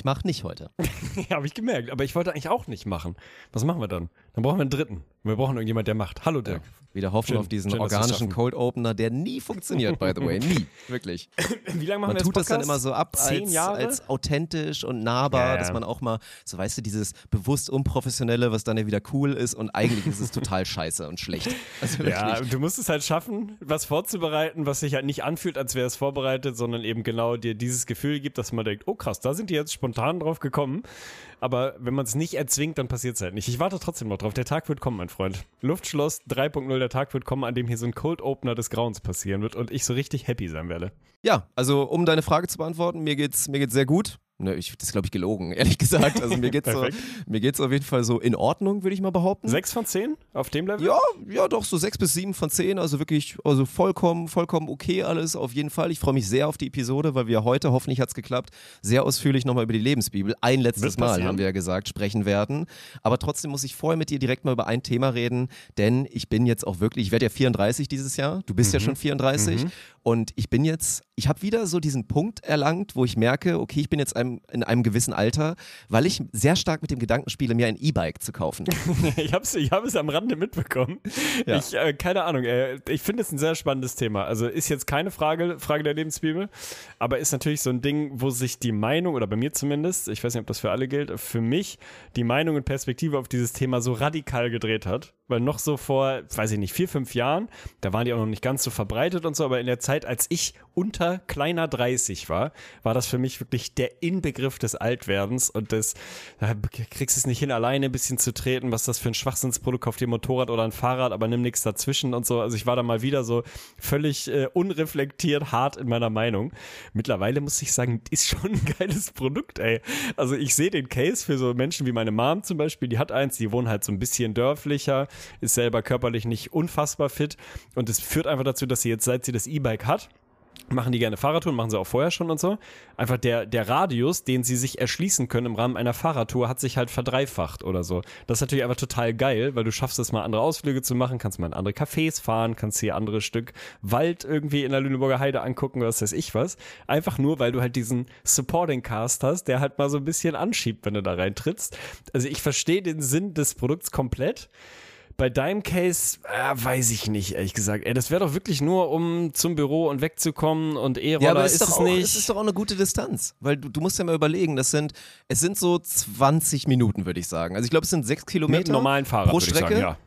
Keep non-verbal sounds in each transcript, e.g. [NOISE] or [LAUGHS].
Ich mach nicht heute. [LAUGHS] Ja, habe ich gemerkt. Aber ich wollte eigentlich auch nicht machen. Was machen wir dann? Dann brauchen wir einen dritten. Wir brauchen irgendjemand, der macht. Hallo Dirk. Wieder hoffen Schön, auf diesen schön, organischen. Cold Opener, der nie funktioniert, by the way. [LAUGHS] Nie. Wirklich. [LAUGHS] Wie lange machen Man wir tut jetzt das dann immer so ab Zehn als, Jahre? als authentisch und nahbar, Ja, ja. dass man auch mal, so weißt du, dieses bewusst Unprofessionelle, was dann ja wieder cool ist und eigentlich ist es total scheiße und schlecht. Also Ja, du musst es halt schaffen, was vorzubereiten, was sich halt nicht anfühlt, als wäre es vorbereitet, sondern eben genau dir dieses Gefühl gibt, dass man denkt, oh krass, da sind die jetzt spontan drauf gekommen. Aber wenn man es nicht erzwingt, dann passiert es halt nicht. Ich warte trotzdem noch drauf. Der Tag wird kommen, mein Freund. Luftschloss 3.0, der Tag wird kommen, an dem hier so ein Cold Opener des Grauens passieren wird und ich so richtig happy sein werde. Ja, also um deine Frage zu beantworten, mir geht's, mir geht's sehr gut. Ne, ich, das ist, glaube ich, gelogen, [LAUGHS] ehrlich gesagt. Also mir geht's, so, Perfekt. mir geht's auf jeden Fall so in Ordnung, würde ich mal behaupten. Sechs von zehn auf dem Level? Ja, ja, doch, so sechs bis sieben von zehn. Also wirklich, also vollkommen, vollkommen okay alles, auf jeden Fall. Ich freue mich sehr auf die Episode, weil wir heute, hoffentlich hat's geklappt, sehr ausführlich nochmal über die Lebensbibel, ein letztes Mal, haben wir ja gesagt, sprechen werden. Aber trotzdem muss ich vorher mit dir direkt mal über ein Thema reden, denn ich bin jetzt auch wirklich, ich werde ja 34 dieses Jahr, du bist ja schon 34 und ich bin jetzt, ich habe wieder so diesen Punkt erlangt, wo ich merke, okay, ich bin jetzt einem, in einem gewissen Alter, weil ich sehr stark mit dem Gedanken spiele, mir ein E-Bike zu kaufen. [LAUGHS] Ich habe es ich hab es am Rande mitbekommen. Ja. Ich, äh, keine Ahnung, äh, ich finde es ein sehr spannendes Thema. Also ist jetzt keine Frage, Frage der Lebensbibel, aber ist natürlich so ein Ding, wo sich die Meinung, oder bei mir zumindest, ich weiß nicht, ob das für alle gilt, für mich die Meinung und Perspektive auf dieses Thema so radikal gedreht hat. Weil noch so vor, weiß ich nicht, vier, fünf Jahren, da waren die auch noch nicht ganz so verbreitet und so, aber in der Zeit, als ich unter kleiner 30 war, war das für mich wirklich der Inbegriff des Altwerdens und des, da kriegst es nicht hin, alleine ein bisschen zu treten, was das für ein Schwachsinnsprodukt auf dem Motorrad oder ein Fahrrad, aber nimm nichts dazwischen und so. Also ich war da mal wieder so völlig äh, unreflektiert hart in meiner Meinung. Mittlerweile muss ich sagen, [LAUGHS] ist schon ein geiles Produkt, ey. Also ich sehe den Case für so Menschen wie meine Mom zum Beispiel, die hat eins, die wohnt halt so ein bisschen dörflicher, ist selber körperlich nicht unfassbar fit und es führt einfach dazu, dass sie jetzt, seit sie das E-Bike hat, machen die gerne Fahrradtouren, machen sie auch vorher schon und so. Einfach der, der Radius, den sie sich erschließen können im Rahmen einer Fahrradtour, hat sich halt verdreifacht oder so. Das ist natürlich einfach total geil, weil du schaffst es mal andere Ausflüge zu machen, kannst mal in andere Cafés fahren, kannst hier andere Stück Wald irgendwie in der Lüneburger Heide angucken, was weiß ich was. Einfach nur, weil du halt diesen Supporting Cast hast, der halt mal so ein bisschen anschiebt, wenn du da reintrittst. Also ich verstehe den Sinn des Produkts komplett. Bei deinem Case äh, weiß ich nicht, ehrlich gesagt. Ey, das wäre doch wirklich nur, um zum Büro und wegzukommen und E-Roller Ja, aber ist, ist, doch es auch, nicht. es ist doch auch eine gute Distanz, weil du, du musst ja mal überlegen, das sind, es sind so 20 Minuten, würde ich sagen. Also ich glaube, es sind sechs Kilometer mit normalen Fahrrad, pro Strecke. sagen, ja.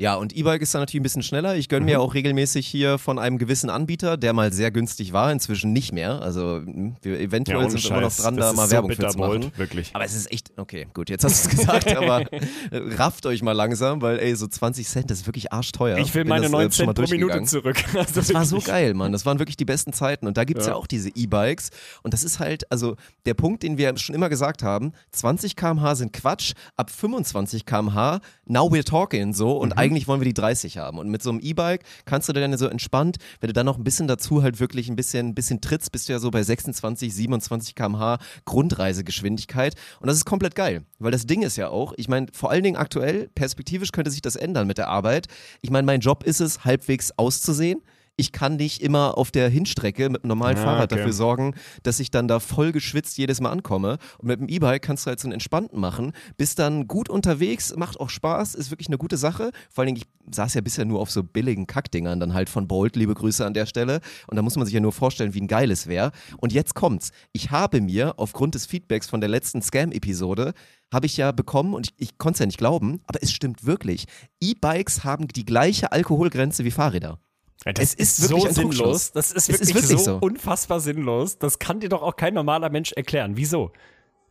Ja, und E-Bike ist dann natürlich ein bisschen schneller. Ich gönne Mhm. mir auch regelmäßig hier von einem gewissen Anbieter, der mal sehr günstig war, inzwischen nicht mehr. Also mh, wir eventuell ohne sind wir immer noch dran, Das da mal so Werbung für zu machen. wirklich. Aber es ist echt, okay, gut, jetzt hast du es [LAUGHS] gesagt, aber äh, rafft euch mal langsam, weil ey, so 20 Cent, das ist wirklich arschteuer. Ich will Bin meine das, äh, 9 schon mal Cent pro Minute zurück. [LAUGHS] Also Das war so geil, Mann. Das waren wirklich die besten Zeiten. Und da gibt's ja. Ja. auch diese E-Bikes. Und das ist halt, also der Punkt, den wir schon immer gesagt haben, 20 km/h sind Quatsch, ab 25 km/h, now we're talking so. Und Mhm. Eigentlich wollen wir die 30 haben. Und mit so einem E-Bike kannst du dann so entspannt, wenn du dann noch ein bisschen dazu halt wirklich ein bisschen, ein bisschen trittst, bist du ja so bei 26, 27 km/h Grundreisegeschwindigkeit. Und das ist komplett geil. Weil das Ding ist ja auch, ich meine, vor allen Dingen aktuell, perspektivisch könnte sich das ändern mit der Arbeit. Ich meine, mein Job ist es, halbwegs auszusehen. Ich kann nicht immer auf der Hinstrecke mit einem normalen Ah, Fahrrad okay. dafür sorgen, dass ich dann da voll geschwitzt jedes Mal ankomme. Und mit dem E-Bike kannst du halt so einen entspannten machen. Bist dann gut unterwegs, macht auch Spaß, ist wirklich eine gute Sache. Vor allen Dingen, ich saß ja bisher nur auf so billigen Kackdingern dann halt von Bolt, liebe Grüße an der Stelle. Und da muss man sich ja nur vorstellen, wie ein geiles wäre. Und jetzt kommt's. Ich habe mir aufgrund des Feedbacks von der letzten Scam-Episode habe ich ja bekommen und ich, ich konnte es ja nicht glauben, aber es stimmt wirklich. E-Bikes haben die gleiche Alkoholgrenze wie Fahrräder. Ja, das Es ist ist, wirklich so sinnlos. Das ist Es ist wirklich, wirklich so, so. unfassbar sinnlos. Das kann dir doch auch kein normaler Mensch erklären. Wieso?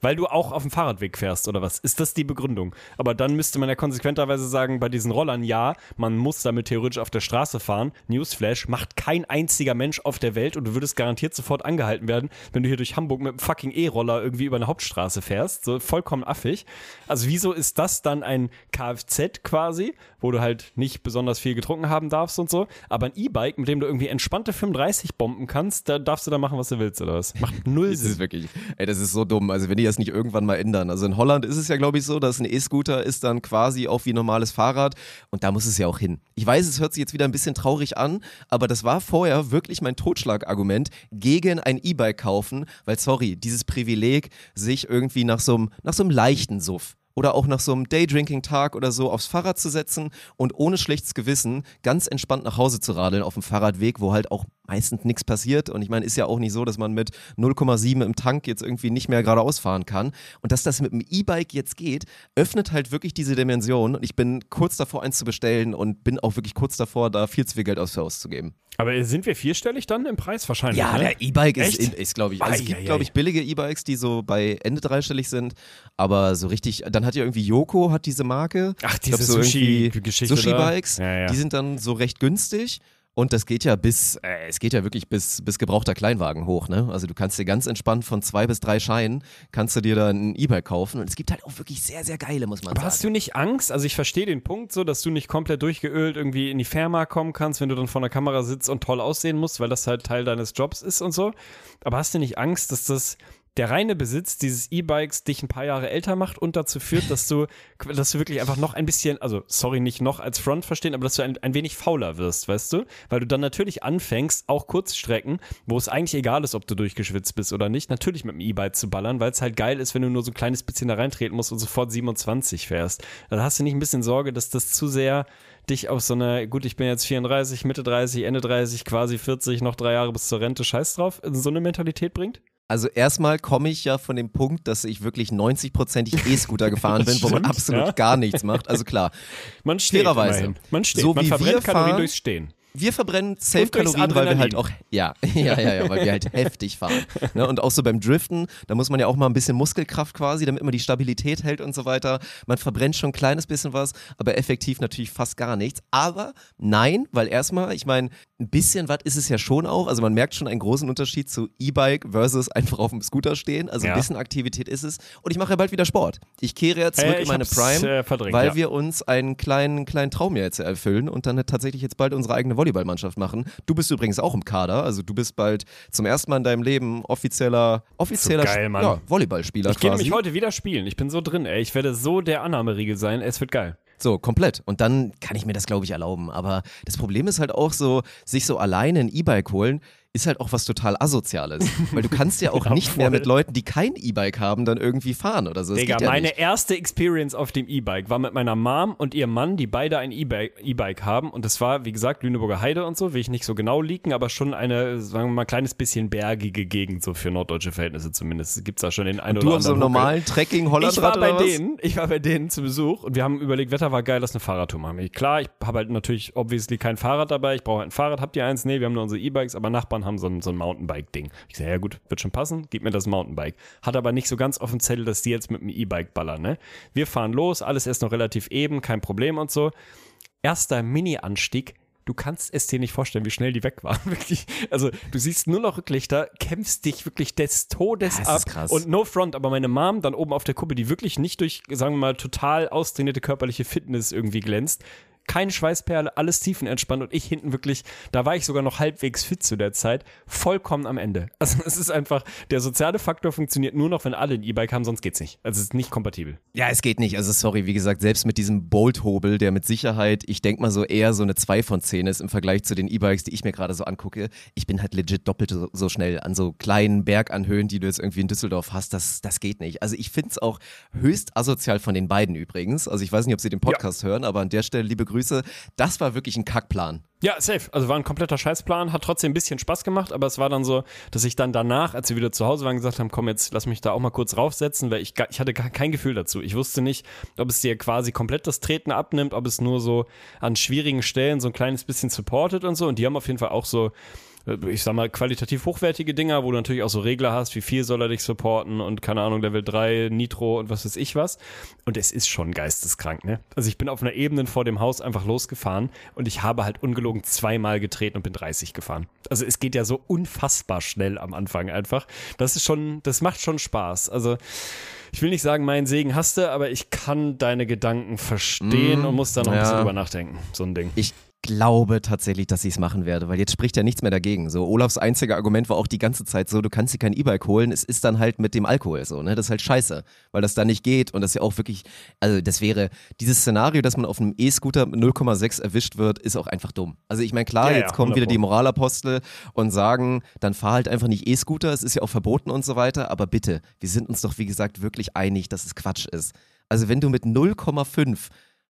Weil du auch auf dem Fahrradweg fährst oder was? Ist das die Begründung? Aber dann müsste man ja konsequenterweise sagen, bei diesen Rollern ja, man muss damit theoretisch auf der Straße fahren. Newsflash macht kein einziger Mensch auf der Welt und du würdest garantiert sofort angehalten werden, wenn du hier durch Hamburg mit einem fucking E-Roller irgendwie über eine Hauptstraße fährst. So vollkommen affig. Also wieso ist das dann ein Kfz quasi, wo du halt nicht besonders viel getrunken haben darfst und so, aber ein E-Bike, mit dem du irgendwie entspannte 35 bomben kannst, da darfst du da machen, was du willst oder was? Macht null Das ist Sinn. wirklich, ey, das ist so dumm. Also wenn die das nicht irgendwann mal ändern. Also in Holland ist es ja, glaube ich, so, dass ein E-Scooter ist dann quasi auch wie normales Fahrrad und da muss es ja auch hin. Ich weiß, es hört sich jetzt wieder ein bisschen traurig an, aber das war vorher wirklich mein Totschlagargument gegen ein E-Bike kaufen, weil sorry, dieses Privileg, sich irgendwie nach so einem, nach so einem leichten Suff oder auch nach so einem Daydrinking-Tag oder so aufs Fahrrad zu setzen und ohne schlechtes Gewissen ganz entspannt nach Hause zu radeln auf dem Fahrradweg, wo halt auch meistens nichts passiert. Und ich meine, ist ja auch nicht so, dass man mit 0,7 im Tank jetzt irgendwie nicht mehr geradeaus fahren kann. Und dass das mit dem E-Bike jetzt geht, öffnet halt wirklich diese Dimension. Und ich bin kurz davor, eins zu bestellen und bin auch wirklich kurz davor, da viel zu viel Geld aus auszugeben. Aber sind wir vierstellig dann im Preis wahrscheinlich? Ja, ne? der E-Bike ist, Echt? ist glaube ich, also es gibt, glaube ich, billige E-Bikes, die so bei Ende dreistellig sind, aber so richtig, dann hat ja irgendwie Yoko, hat diese Marke. Ach, diese Sushi-Geschichte. Sushi-Bikes, Ja, ja. die sind dann so recht günstig. Und das geht ja bis, äh, es geht ja wirklich bis, bis gebrauchter Kleinwagen hoch, ne? Also du kannst dir ganz entspannt von zwei bis drei Scheinen, kannst du dir dann ein E-Bike kaufen. Und es gibt halt auch wirklich sehr, sehr geile, muss man Aber sagen. hast du nicht Angst? Also ich verstehe den Punkt so, dass du nicht komplett durchgeölt irgendwie in die Firma kommen kannst, wenn du dann vor der Kamera sitzt und toll aussehen musst, weil das halt Teil deines Jobs ist und so. Aber hast du nicht Angst, dass das der reine Besitz dieses E-Bikes dich ein paar Jahre älter macht und dazu führt, dass du, [LAUGHS] dass du wirklich einfach noch ein bisschen, also sorry, nicht noch als Front verstehen, aber dass du ein, ein wenig fauler wirst, weißt du? Weil du dann natürlich anfängst, auch Kurzstrecken, wo es eigentlich egal ist, ob du durchgeschwitzt bist oder nicht, natürlich mit dem E-Bike zu ballern, weil es halt geil ist, wenn du nur so ein kleines bisschen da reintreten musst und sofort 27 fährst. Da hast du nicht ein bisschen Sorge, dass das zu sehr dich auf so einer, gut, ich bin jetzt 34, Mitte 30, Ende 30, quasi 40, noch drei Jahre bis zur Rente, scheiß drauf, so eine Mentalität bringt? Also erstmal komme ich ja von dem Punkt, dass ich wirklich 90-prozentig [LAUGHS] E-Scooter gefahren bin, wo man Stimmt, absolut ja. gar nichts macht. Also klar, Man steht Fairerweise. Man steht, So man wie verbrennt wir Kalorien fahren- durchs Stehen. Wir verbrennen durchs Safe-Kalorien, weil wir halt auch, ja, [LAUGHS] ja, ja, ja, weil wir halt [LAUGHS] heftig fahren. Ne? Und auch so beim Driften, da muss man ja auch mal ein bisschen Muskelkraft quasi, damit man die Stabilität hält und so weiter. Man verbrennt schon ein kleines bisschen was, aber effektiv natürlich fast gar nichts. Aber nein, weil erstmal, ich meine, ein bisschen was ist es ja schon auch. Also man merkt schon einen großen Unterschied zu E-Bike versus einfach auf dem Scooter stehen. Also Ja. ein bisschen Aktivität ist es. Und ich mache ja bald wieder Sport. Ich kehre ja zurück Äh, in meine Prime, äh, weil ja. wir uns einen kleinen, kleinen Traum ja jetzt erfüllen und dann tatsächlich jetzt bald unsere eigene Volleyballmannschaft machen. Du bist übrigens auch im Kader, also du bist bald zum ersten Mal in deinem Leben offizieller, offizieller So geil, Mann. ja, Volleyballspieler Ich gehe nämlich heute wieder spielen. Ich bin so drin, ey. Ich werde so der Annahmeriegel sein. Es wird geil. So, komplett. Und dann kann ich mir das, glaube ich, erlauben. Aber das Problem ist halt auch so, sich so alleine ein E-Bike holen, ist halt auch was total Asoziales. [LAUGHS] Weil du kannst ja auch Ja, nicht mehr voll. mit Leuten, die kein E-Bike haben, dann irgendwie fahren oder so. Das Digga, ja meine nicht. erste Experience auf dem E-Bike war mit meiner Mom und ihrem Mann, die beide ein E-Bike haben. Und das war, wie gesagt, Lüneburger Heide und so, will ich nicht so genau liegen, aber schon eine, sagen wir mal, kleines bisschen bergige Gegend, so für norddeutsche Verhältnisse zumindest. Gibt's da schon den einen Du oder auf so einem anderen Huckel. normalen Trekking Hollandrad Ich war bei denen, ich war bei denen zu Besuch und wir haben überlegt, Wetter war geil, lass eine Fahrradtour machen. Klar, ich habe halt natürlich obviously kein Fahrrad dabei, ich brauche halt ein Fahrrad, habt ihr eins? Nee, wir haben nur unsere E-Bikes, aber Nachbarn haben so ein, so ein Mountainbike-Ding. Ich sage, ja gut, wird schon passen, gib mir das Mountainbike. Hat aber nicht so ganz auf dem Zettel, dass die jetzt mit dem E-Bike ballern, ne? Wir fahren los, alles ist noch relativ eben, kein Problem und so. Erster Mini-Anstieg, du kannst es dir nicht vorstellen, wie schnell die weg waren. [LAUGHS] Wirklich. Also du siehst nur noch Rücklichter, kämpfst dich wirklich des Todes Das ab. ist krass. Und no front, aber meine Mom dann oben auf der Kuppe, die wirklich nicht durch, sagen wir mal, total austrainierte körperliche Fitness irgendwie glänzt. Keine Schweißperle, alles tiefenentspannt und ich hinten wirklich, da war ich sogar noch halbwegs fit zu der Zeit, vollkommen am Ende. [LAUGHS] Also es ist einfach, der soziale Faktor funktioniert nur noch, wenn alle ein E-Bike haben, sonst geht's nicht. Also es ist nicht kompatibel. Ja, es geht nicht. Also sorry, wie gesagt, selbst mit diesem Bolt-Hobel, der mit Sicherheit, ich denke mal so eher so eine 2 von 10 ist im Vergleich zu den E-Bikes, die ich mir gerade so angucke. Ich bin halt legit doppelt so, so schnell an so kleinen Berganhöhen, die du jetzt irgendwie in Düsseldorf hast. Das, das geht nicht. Also ich finde es auch höchst asozial von den beiden übrigens. Also ich weiß nicht, ob sie den Podcast hören, aber an der Stelle liebe Grüße. Das war wirklich ein Kackplan. Ja, safe. Also war ein kompletter Scheißplan, hat trotzdem ein bisschen Spaß gemacht, aber es war dann so, dass ich dann danach, als wir wieder zu Hause waren, gesagt haben, komm jetzt, lass mich da auch mal kurz raufsetzen, weil ich, ich hatte kein Gefühl dazu. Ich wusste nicht, ob es dir quasi komplett das Treten abnimmt, ob es nur so an schwierigen Stellen so ein kleines bisschen supportet und so. Und die haben auf jeden Fall auch so ich sag mal, qualitativ hochwertige Dinger, wo du natürlich auch so Regler hast, wie viel soll er dich supporten und keine Ahnung, Level 3, Nitro und was weiß ich was. Und es ist schon geisteskrank, ne? Also ich bin auf einer Ebene vor dem Haus einfach losgefahren und ich habe halt ungelogen zweimal getreten und bin 30 gefahren. Also es geht ja so unfassbar schnell am Anfang einfach. Das ist schon, das macht schon Spaß. Also ich will nicht sagen, meinen Segen hast du, aber ich kann deine Gedanken verstehen Mm, und muss da noch ein ja. bisschen drüber nachdenken. So ein Ding. Ich glaube tatsächlich, dass ich es machen werde, weil jetzt spricht ja nichts mehr dagegen. So, Olafs einzige Argument war auch die ganze Zeit so, du kannst dir kein E-Bike holen, es ist dann halt mit dem Alkohol so, ne? Das ist halt scheiße, weil das da nicht geht und das ja auch wirklich, also das wäre, dieses Szenario, dass man auf einem E-Scooter mit 0,6 erwischt wird, ist auch einfach dumm. Also ich meine, klar, Ja, jetzt ja, kommen 100 wieder die. Moralapostel und sagen, dann fahr halt einfach nicht E-Scooter, es ist ja auch verboten und so weiter, aber bitte, wir sind uns doch wie gesagt wirklich einig, dass es Quatsch ist. Also wenn du mit 0,5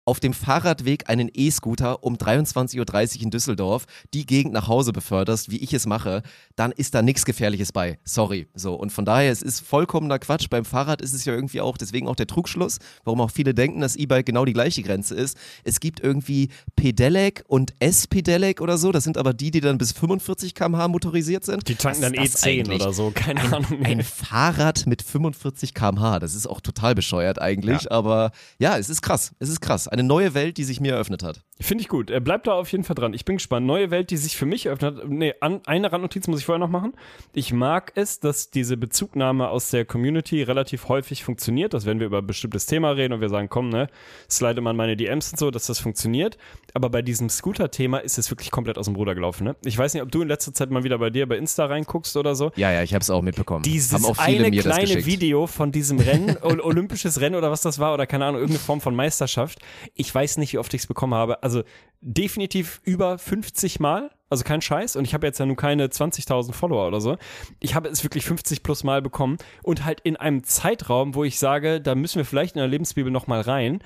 auf dem Fahrradweg einen E-Scooter um 23.30 Uhr in Düsseldorf die Gegend nach Hause beförderst, wie ich es mache, dann ist da nichts Gefährliches bei. Sorry. So. Und von daher, es ist vollkommener Quatsch. Beim Fahrrad ist es ja irgendwie auch, deswegen auch der Trugschluss, warum auch viele denken, dass E-Bike genau die gleiche Grenze ist. Es gibt irgendwie Pedelec und S-Pedelec oder so. Das sind aber die, die dann bis 45 km/h motorisiert sind. Die tanken dann ist das E10 eigentlich? oder so, keine Ahnung. Ein Fahrrad mit 45 km/h, das ist auch total bescheuert eigentlich, aber ja, es ist krass, es ist krass. Eine neue Welt, die sich mir eröffnet hat. Finde ich gut. Er bleibt da auf jeden Fall dran. Ich bin gespannt. Neue Welt, die sich für mich eröffnet. Nee, an, eine Randnotiz muss ich vorher noch machen. Ich mag es, dass diese Bezugnahme aus der Community relativ häufig funktioniert, dass wenn wir über ein bestimmtes Thema reden und wir sagen, komm, ne, slide mal in meine DMs und so, dass das funktioniert. Aber bei diesem Scooter-Thema ist es wirklich komplett aus dem Ruder gelaufen, ne? Ich weiß nicht, ob du in letzter Zeit mal wieder bei dir bei Insta reinguckst oder so. Ja, ja, ich habe es auch mitbekommen. Dieses Haben auch viele eine mir das kleine geschickt. Video von diesem Rennen, [LAUGHS] Ol- olympisches Rennen oder was das war, oder keine Ahnung, irgendeine Form von Meisterschaft. Ich weiß nicht, wie oft ich es bekommen habe. Also definitiv über 50 Mal. Also kein Scheiß. Und ich habe jetzt ja nun keine 20.000 Follower oder so. Ich habe es wirklich 50 plus Mal bekommen. Und halt in einem Zeitraum, wo ich sage, da müssen wir vielleicht in der Lebensbibel noch mal rein.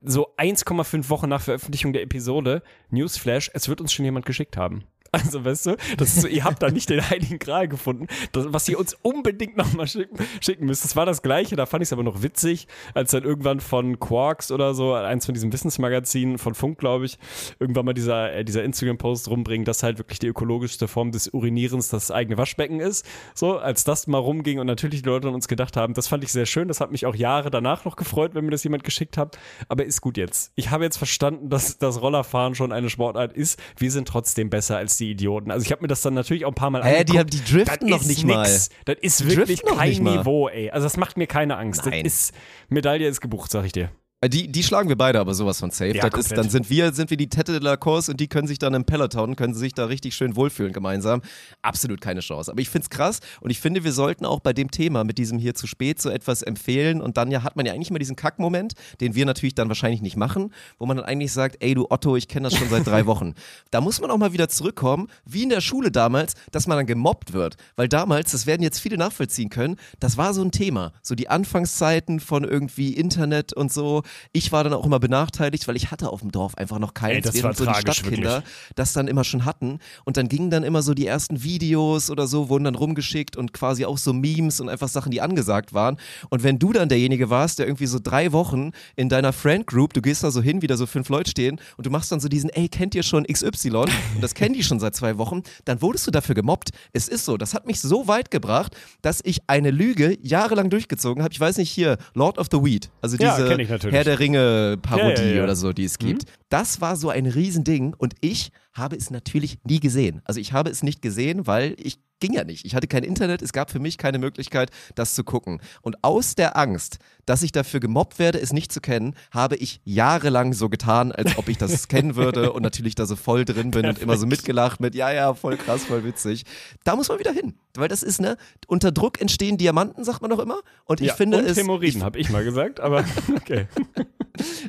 So 1,5 Wochen nach Veröffentlichung der Episode, Newsflash, es wird uns schon jemand geschickt haben. Also, weißt du, das ist so, ihr habt da nicht den Heiligen Gral gefunden, das, was ihr uns unbedingt nochmal schicken, schicken müsst. Das war das Gleiche, da fand ich es aber noch witzig, als dann irgendwann von Quarks oder so, eins von diesen Wissensmagazinen von Funk, glaube ich, irgendwann mal dieser, äh, dieser Instagram-Post rumbringen, dass halt wirklich die ökologischste Form des Urinierens das eigene Waschbecken ist. So, als das mal rumging und natürlich die Leute an uns gedacht haben, das fand ich sehr schön, das hat mich auch Jahre danach noch gefreut, wenn mir das jemand geschickt hat. Aber ist gut jetzt. Ich habe jetzt verstanden, dass das Rollerfahren schon eine Sportart ist. Wir sind trotzdem besser als die Idioten. Also ich habe mir das dann natürlich auch ein paar Mal Hä, die, angeguckt. die driften Das noch nicht nix. mal. Das ist Die wirklich kein. Niveau, ey. Also das macht mir keine Angst. Nein. Das ist, Medaille ist gebucht, sag ich dir. Äh, Die, die schlagen wir beide aber sowas von safe. Ja, ist, dann sind wir, sind wir die Tette de la Course und die können sich dann im Peloton, können sie sich da richtig schön wohlfühlen gemeinsam. Absolut keine Chance. Aber ich find's krass und ich finde, wir sollten auch bei dem Thema mit diesem hier zu spät so etwas empfehlen und dann ja hat man ja eigentlich mal diesen Kackmoment, den wir natürlich dann wahrscheinlich nicht machen, wo man dann eigentlich sagt, ey du Otto, ich kenne das schon seit drei [LAUGHS] Wochen. Da muss man auch mal wieder zurückkommen, wie in der Schule damals, dass man dann gemobbt wird. Weil damals, das werden jetzt viele nachvollziehen können, das war so ein Thema. So die Anfangszeiten von irgendwie Internet und so. Ich war dann auch immer benachteiligt, weil ich hatte auf dem Dorf einfach noch das während so die Stadtkinder das dann immer schon hatten. Und dann gingen dann immer so die ersten Videos oder so, wurden dann rumgeschickt und quasi auch so Memes und einfach Sachen, die angesagt waren. Und wenn du dann derjenige warst, der irgendwie so drei Wochen in deiner Friend Group, du gehst da so hin, wie da so fünf Leute stehen und du machst dann so diesen, ey, kennt ihr schon XY? Und das kennen die schon seit zwei Wochen, dann wurdest du dafür gemobbt. Es ist so, das hat mich so weit gebracht, dass ich eine Lüge jahrelang durchgezogen habe. Ich weiß nicht, hier, Lord of the Weed, also Ja, diese natürlich. Herr der Ringe Parodie Ja, ja, ja. oder so, die es gibt. Das war so ein Riesending und ich habe es natürlich nie gesehen. Also ich habe es nicht gesehen, weil ich ging ja nicht. Ich hatte kein Internet, es gab für mich keine Möglichkeit, das zu gucken. Und aus der Angst, dass ich dafür gemobbt werde, es nicht zu kennen, habe ich jahrelang so getan, als ob ich das [LAUGHS] kennen würde und natürlich da so voll drin bin und immer so mitgelacht mit, ja, ja, voll krass, voll witzig. Da muss man wieder hin, weil das ist, ne, unter Druck entstehen Diamanten, sagt man doch immer. Und ich ja, finde und es, Hämorrhoiden, habe ich mal gesagt, aber [LAUGHS] okay.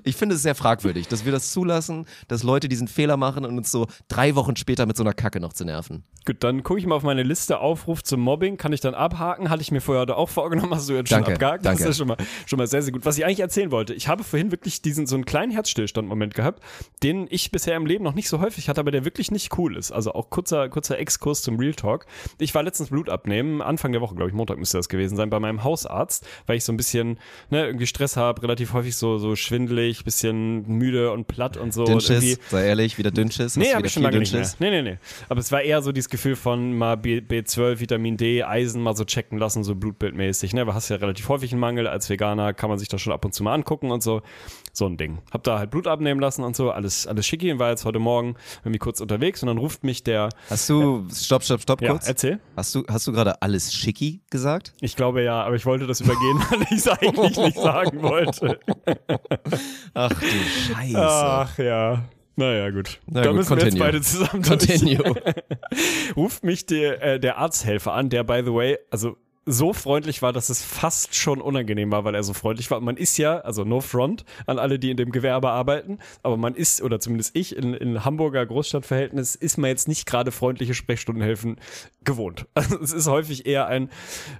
ich finde es sehr fragwürdig, dass wir das zulassen, dass Leute diesen Fehler machen und uns so drei Wochen später mit so einer Kacke noch zu nerven. Gut, dann gucke ich mal auf meine Liste aufruft zum Mobbing, kann ich dann abhaken. Hatte ich mir vorher auch vorgenommen, hast du jetzt schon Danke, abgehakt. danke. Das ist schon mal, schon mal sehr, sehr gut. Was ich eigentlich erzählen wollte, ich habe vorhin wirklich diesen so einen kleinen Herzstillstand-Moment gehabt, den ich bisher im Leben noch nicht so häufig hatte, aber der wirklich nicht cool ist. Also auch kurzer, kurzer Exkurs zum Real Talk. Ich war letztens Blut abnehmen, Anfang der Woche, glaube ich, Montag müsste das gewesen sein, bei meinem Hausarzt, weil ich so ein bisschen, ne, irgendwie Stress habe, relativ häufig so, so schwindelig, bisschen müde und platt und so. Dünnschiss, sei ehrlich, wieder Dünnschiss. Nee, habe ich schon lange nicht mehr. Nee, nee, nee. Aber es war eher so dieses Gefühl von mal B, B12, Vitamin D, Eisen mal so checken lassen, so blutbildmäßig. Ne? Aber hast ja relativ häufig einen Mangel. Als Veganer kann man sich das schon ab und zu mal angucken und so. So ein Ding. Hab da halt Blut abnehmen lassen und so. Alles, alles schicki und war jetzt heute Morgen irgendwie kurz unterwegs und dann ruft mich der. Hast du, stopp, stopp, stopp Ja, kurz. erzähl. Hast du, hast du gerade alles schicki gesagt? Ich glaube ja, aber ich wollte das übergehen, [LAUGHS] weil ich es eigentlich nicht sagen wollte. [LAUGHS] Ach du Scheiße. Ach ja. Naja, gut. Na da gut, müssen wir jetzt continue. beide zusammen. Continue. [LAUGHS] ruft mich der, äh, der Arzthelfer an, der, by the way, also so freundlich war, dass es fast schon unangenehm war, weil er so freundlich war. Man ist ja, also no front an alle, die in dem Gewerbe arbeiten, aber man ist, oder zumindest ich, in, in Hamburger Großstadtverhältnis, ist man jetzt nicht gerade freundliche Sprechstundenhelfen gewohnt. [LAUGHS] Also es ist häufig eher ein,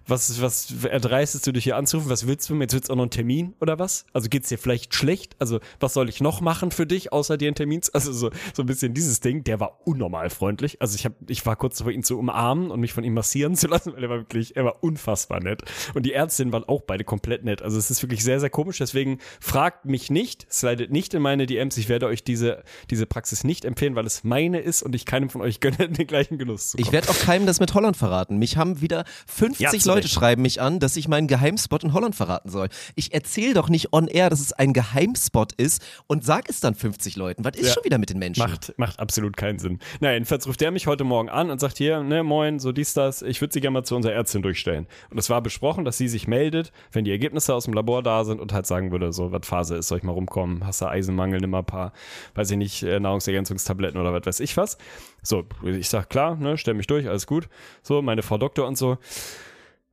was, was erdreistest du dich hier anzurufen, was willst du? Jetzt willst du auch noch einen Termin oder was? Also geht's dir vielleicht schlecht? Also was soll ich noch machen für dich, außer dir einen Termin? Also so, so ein bisschen dieses Ding, der war unnormal freundlich. Also ich habe, ich war kurz davor, ihn zu umarmen und mich von ihm massieren zu lassen, weil er war wirklich, er war unfassbar nett. Und die Ärztinnen waren auch beide komplett nett. Also es ist wirklich sehr, sehr komisch. Deswegen fragt mich nicht, slidet nicht in meine DMs. Ich werde euch diese, diese Praxis nicht empfehlen, weil es meine ist und ich keinem von euch gönne, [LAUGHS] den gleichen Genuss zu Ich kommen. werde auch keinem das mit Holland verraten. Mich haben wieder 50 Ja, Leute Recht. schreiben mich an, dass ich meinen Geheimspot in Holland verraten soll. Ich erzähle doch nicht on air, dass es ein Geheimspot ist und sag es dann 50 Leuten. Was ist Ja. schon wieder mit den Menschen? Macht, macht absolut keinen Sinn. Na, jedenfalls ruft der mich heute Morgen an und sagt hier, ne, moin, so dies, das, ich würde sie gerne mal zu unserer Ärztin durchstellen. Und es war besprochen, dass sie sich meldet, wenn die Ergebnisse aus dem Labor da sind und halt sagen würde, so, was Phase ist, soll ich mal rumkommen, hast du Eisenmangel, nimm mal ein paar, weiß ich nicht, äh, Nahrungsergänzungstabletten oder was weiß ich was. So, ich sag, klar, ne, stell mich durch, alles gut. So, meine Frau Doktor und so.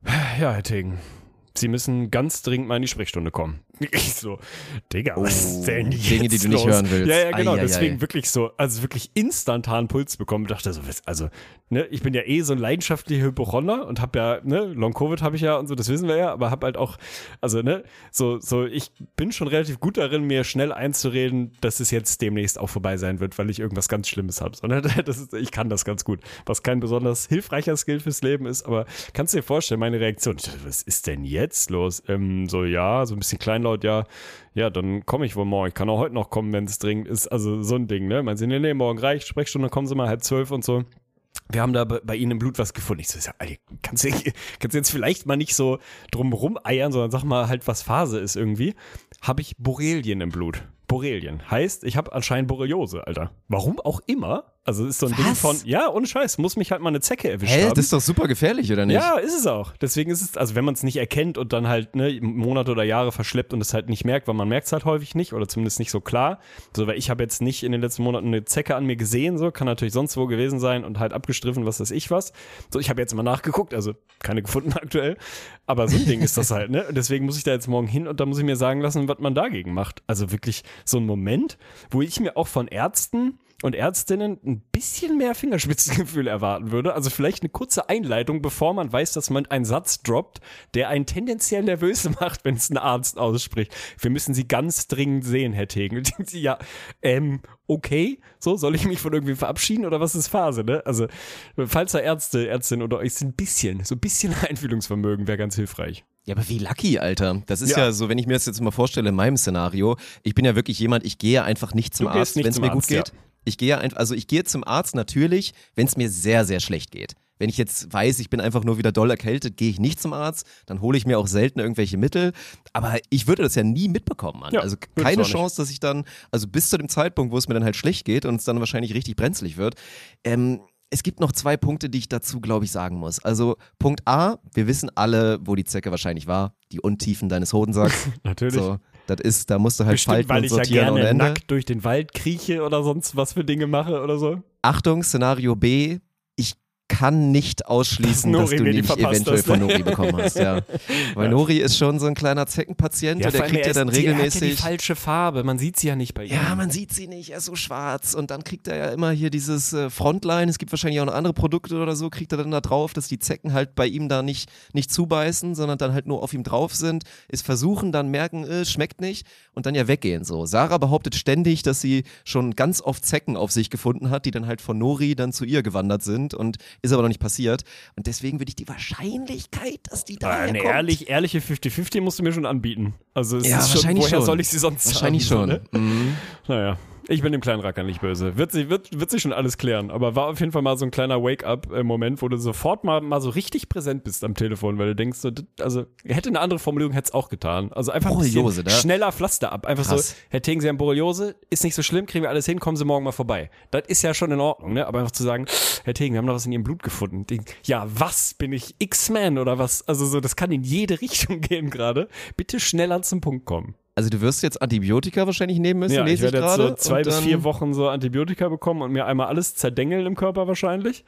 Ja, Herr Tegen, Sie müssen ganz dringend mal in die Sprechstunde kommen. [LAUGHS] Ich so, Digga, was ist denn jetzt Dinge, die du nicht los? hören willst. Ja, ja, genau. Ei, ei, ei. Deswegen wirklich so, also wirklich instantan Puls bekommen. Dachte so, also, ne, ich bin ja eh so ein leidenschaftlicher Hypochonder und hab ja, ne, Long Covid habe ich ja und so, das wissen wir ja, aber hab halt auch, also, ne, so, so, ich bin schon relativ gut darin, mir schnell einzureden, dass es jetzt demnächst auch vorbei sein wird, weil ich irgendwas ganz Schlimmes habe. So, ne? [LAUGHS] das ist, ich kann das ganz gut. Was kein besonders hilfreicher Skill fürs Leben ist, aber kannst du dir vorstellen, meine Reaktion, ich dachte, was ist denn jetzt los? Ähm, so, ja, so ein bisschen kleinlaut, ja, ja, dann komme ich wohl morgen. Ich kann auch heute noch kommen, wenn es dringend ist. Also so ein Ding, ne? Man sie, nee, nee, morgen reicht, Sprechstunde, kommen Sie mal halb zwölf und so. Wir haben da bei, Ihnen im Blut was gefunden. Ich so, ja, Alter, kannst du, jetzt vielleicht mal nicht so drumrum eiern, sondern sag mal halt, was Phase ist irgendwie. Habe ich Borrelien im Blut. Borrelien. Heißt, ich habe anscheinend Borreliose, Alter. Warum auch immer. Also ist so ein Ding Was? von, ja, ohne Scheiß, muss mich halt mal eine Zecke erwischt Hä, haben. das ist doch super gefährlich, oder nicht? Ja, ist es auch. Deswegen ist es, also wenn man es nicht erkennt und dann halt ne, Monate oder Jahre verschleppt und es halt nicht merkt, weil man merkt es halt häufig nicht oder zumindest nicht so klar. So, weil ich habe jetzt nicht in den letzten Monaten eine Zecke an mir gesehen, so kann natürlich sonst wo gewesen sein und halt abgestriffen, was weiß ich was. So, ich habe jetzt mal nachgeguckt, also keine gefunden [LAUGHS] aktuell. Aber so ein Ding ist das halt, ne? Und deswegen muss ich da jetzt morgen hin und da muss ich mir sagen lassen, was man dagegen macht. Also wirklich so ein Moment, wo ich mir auch von Ärzten und Ärztinnen ein bisschen mehr Fingerspitzengefühl erwarten würde. Also vielleicht eine kurze Einleitung, bevor man weiß, dass man einen Satz droppt, der einen tendenziell nervös [LAUGHS] macht, wenn es ein Arzt ausspricht. Wir müssen Sie ganz dringend sehen, Herr Tegen. Und [LAUGHS] denken Sie, ja, ähm, okay, so, soll ich mich von irgendwie verabschieden oder was ist Phase, ne? Also, falls da Ärzte, Ärztinnen oder euch sind ein bisschen, so ein bisschen [LAUGHS] Einfühlungsvermögen wäre ganz hilfreich. Ja, aber wie lucky, Alter. Das ist Ja. ja. so, wenn ich mir das jetzt mal vorstelle in meinem Szenario, ich bin ja wirklich jemand, ich gehe einfach nicht zum Arzt, wenn es mir gut Arzt, ja. Ich gehe einfach, also ich gehe zum Arzt natürlich, wenn es mir sehr, sehr schlecht geht. Wenn ich jetzt weiß, ich bin einfach nur wieder doll erkältet, gehe ich nicht zum Arzt, dann hole ich mir auch selten irgendwelche Mittel. Aber ich würde das ja nie mitbekommen, Mann. Ja, also keine. Chance, dass ich dann, also bis zu dem Zeitpunkt, wo es mir dann halt schlecht geht und es dann wahrscheinlich richtig brenzlig wird. Ähm, es gibt noch zwei Punkte, die ich dazu, glaube ich, sagen muss. Also Punkt A, wir wissen alle, wo die Zecke wahrscheinlich war. Die Untiefen deines Hodensacks. [LAUGHS] Natürlich. So, das ist, da musst du halt Bestimmt, falten weil und ich ja gerne nackt durch den Wald krieche oder sonst was für Dinge mache oder so. Achtung, Szenario B. Ich kann nicht ausschließen, Dass du verpasst eventuell hast. von Nori bekommen hast. Ja. [LAUGHS] Weil Nori ist schon so ein kleiner Zeckenpatient und der kriegt ja dann ist- die- Er hat ja die regelmäßig. falsche Farbe, man sieht sie ja nicht bei ihm. Ja, man sieht sie nicht, er ist so schwarz und dann kriegt er ja immer hier dieses äh, Frontline, es gibt wahrscheinlich auch noch andere Produkte oder so, kriegt er dann da drauf, dass die Zecken halt bei ihm da nicht, nicht zubeißen, sondern dann halt nur auf ihm drauf sind, ist versuchen, dann merken, äh, schmeckt nicht und dann ja weggehen so. Sarah behauptet ständig, dass sie schon ganz oft Zecken auf sich gefunden hat, die dann halt von Nori dann zu ihr gewandert sind und ist aber noch nicht passiert und deswegen würde ich die Wahrscheinlichkeit, dass die da eine ehrlich, ehrliche 50-50 musst du mir schon anbieten. Also es Ja, ist schon, woher schon. soll ich sie sonst Wahrscheinlich haben, schon. ne? Naja, ich bin dem kleinen Racker nicht böse. Wird, sie, wird, wird sich schon alles klären. Aber war auf jeden Fall mal so ein kleiner Wake-up-Moment, wo du sofort mal, mal so richtig präsent bist am Telefon, weil du denkst, so, also hätte eine andere Formulierung, hätte es auch getan. Also einfach ein Borreliose, bisschen ne? schneller Pflaster ab. Einfach Krass. so, Herr Tegen, Sie haben Borreliose, ist nicht so schlimm, kriegen wir alles hin, kommen Sie morgen mal vorbei. Das ist ja schon in Ordnung, ne? Aber einfach zu sagen, Herr Tegen, wir haben noch was in Ihrem Blut gefunden. Ja, was? Bin ich X-Man oder was? Also so, das kann in jede [LAUGHS] Richtung gehen gerade. Bitte schneller zum Punkt kommen. Also du wirst jetzt Antibiotika wahrscheinlich nehmen müssen, Ja, ich lese ich, werde jetzt so zwei bis vier Wochen so Antibiotika bekommen und mir einmal alles zerdengeln im Körper wahrscheinlich.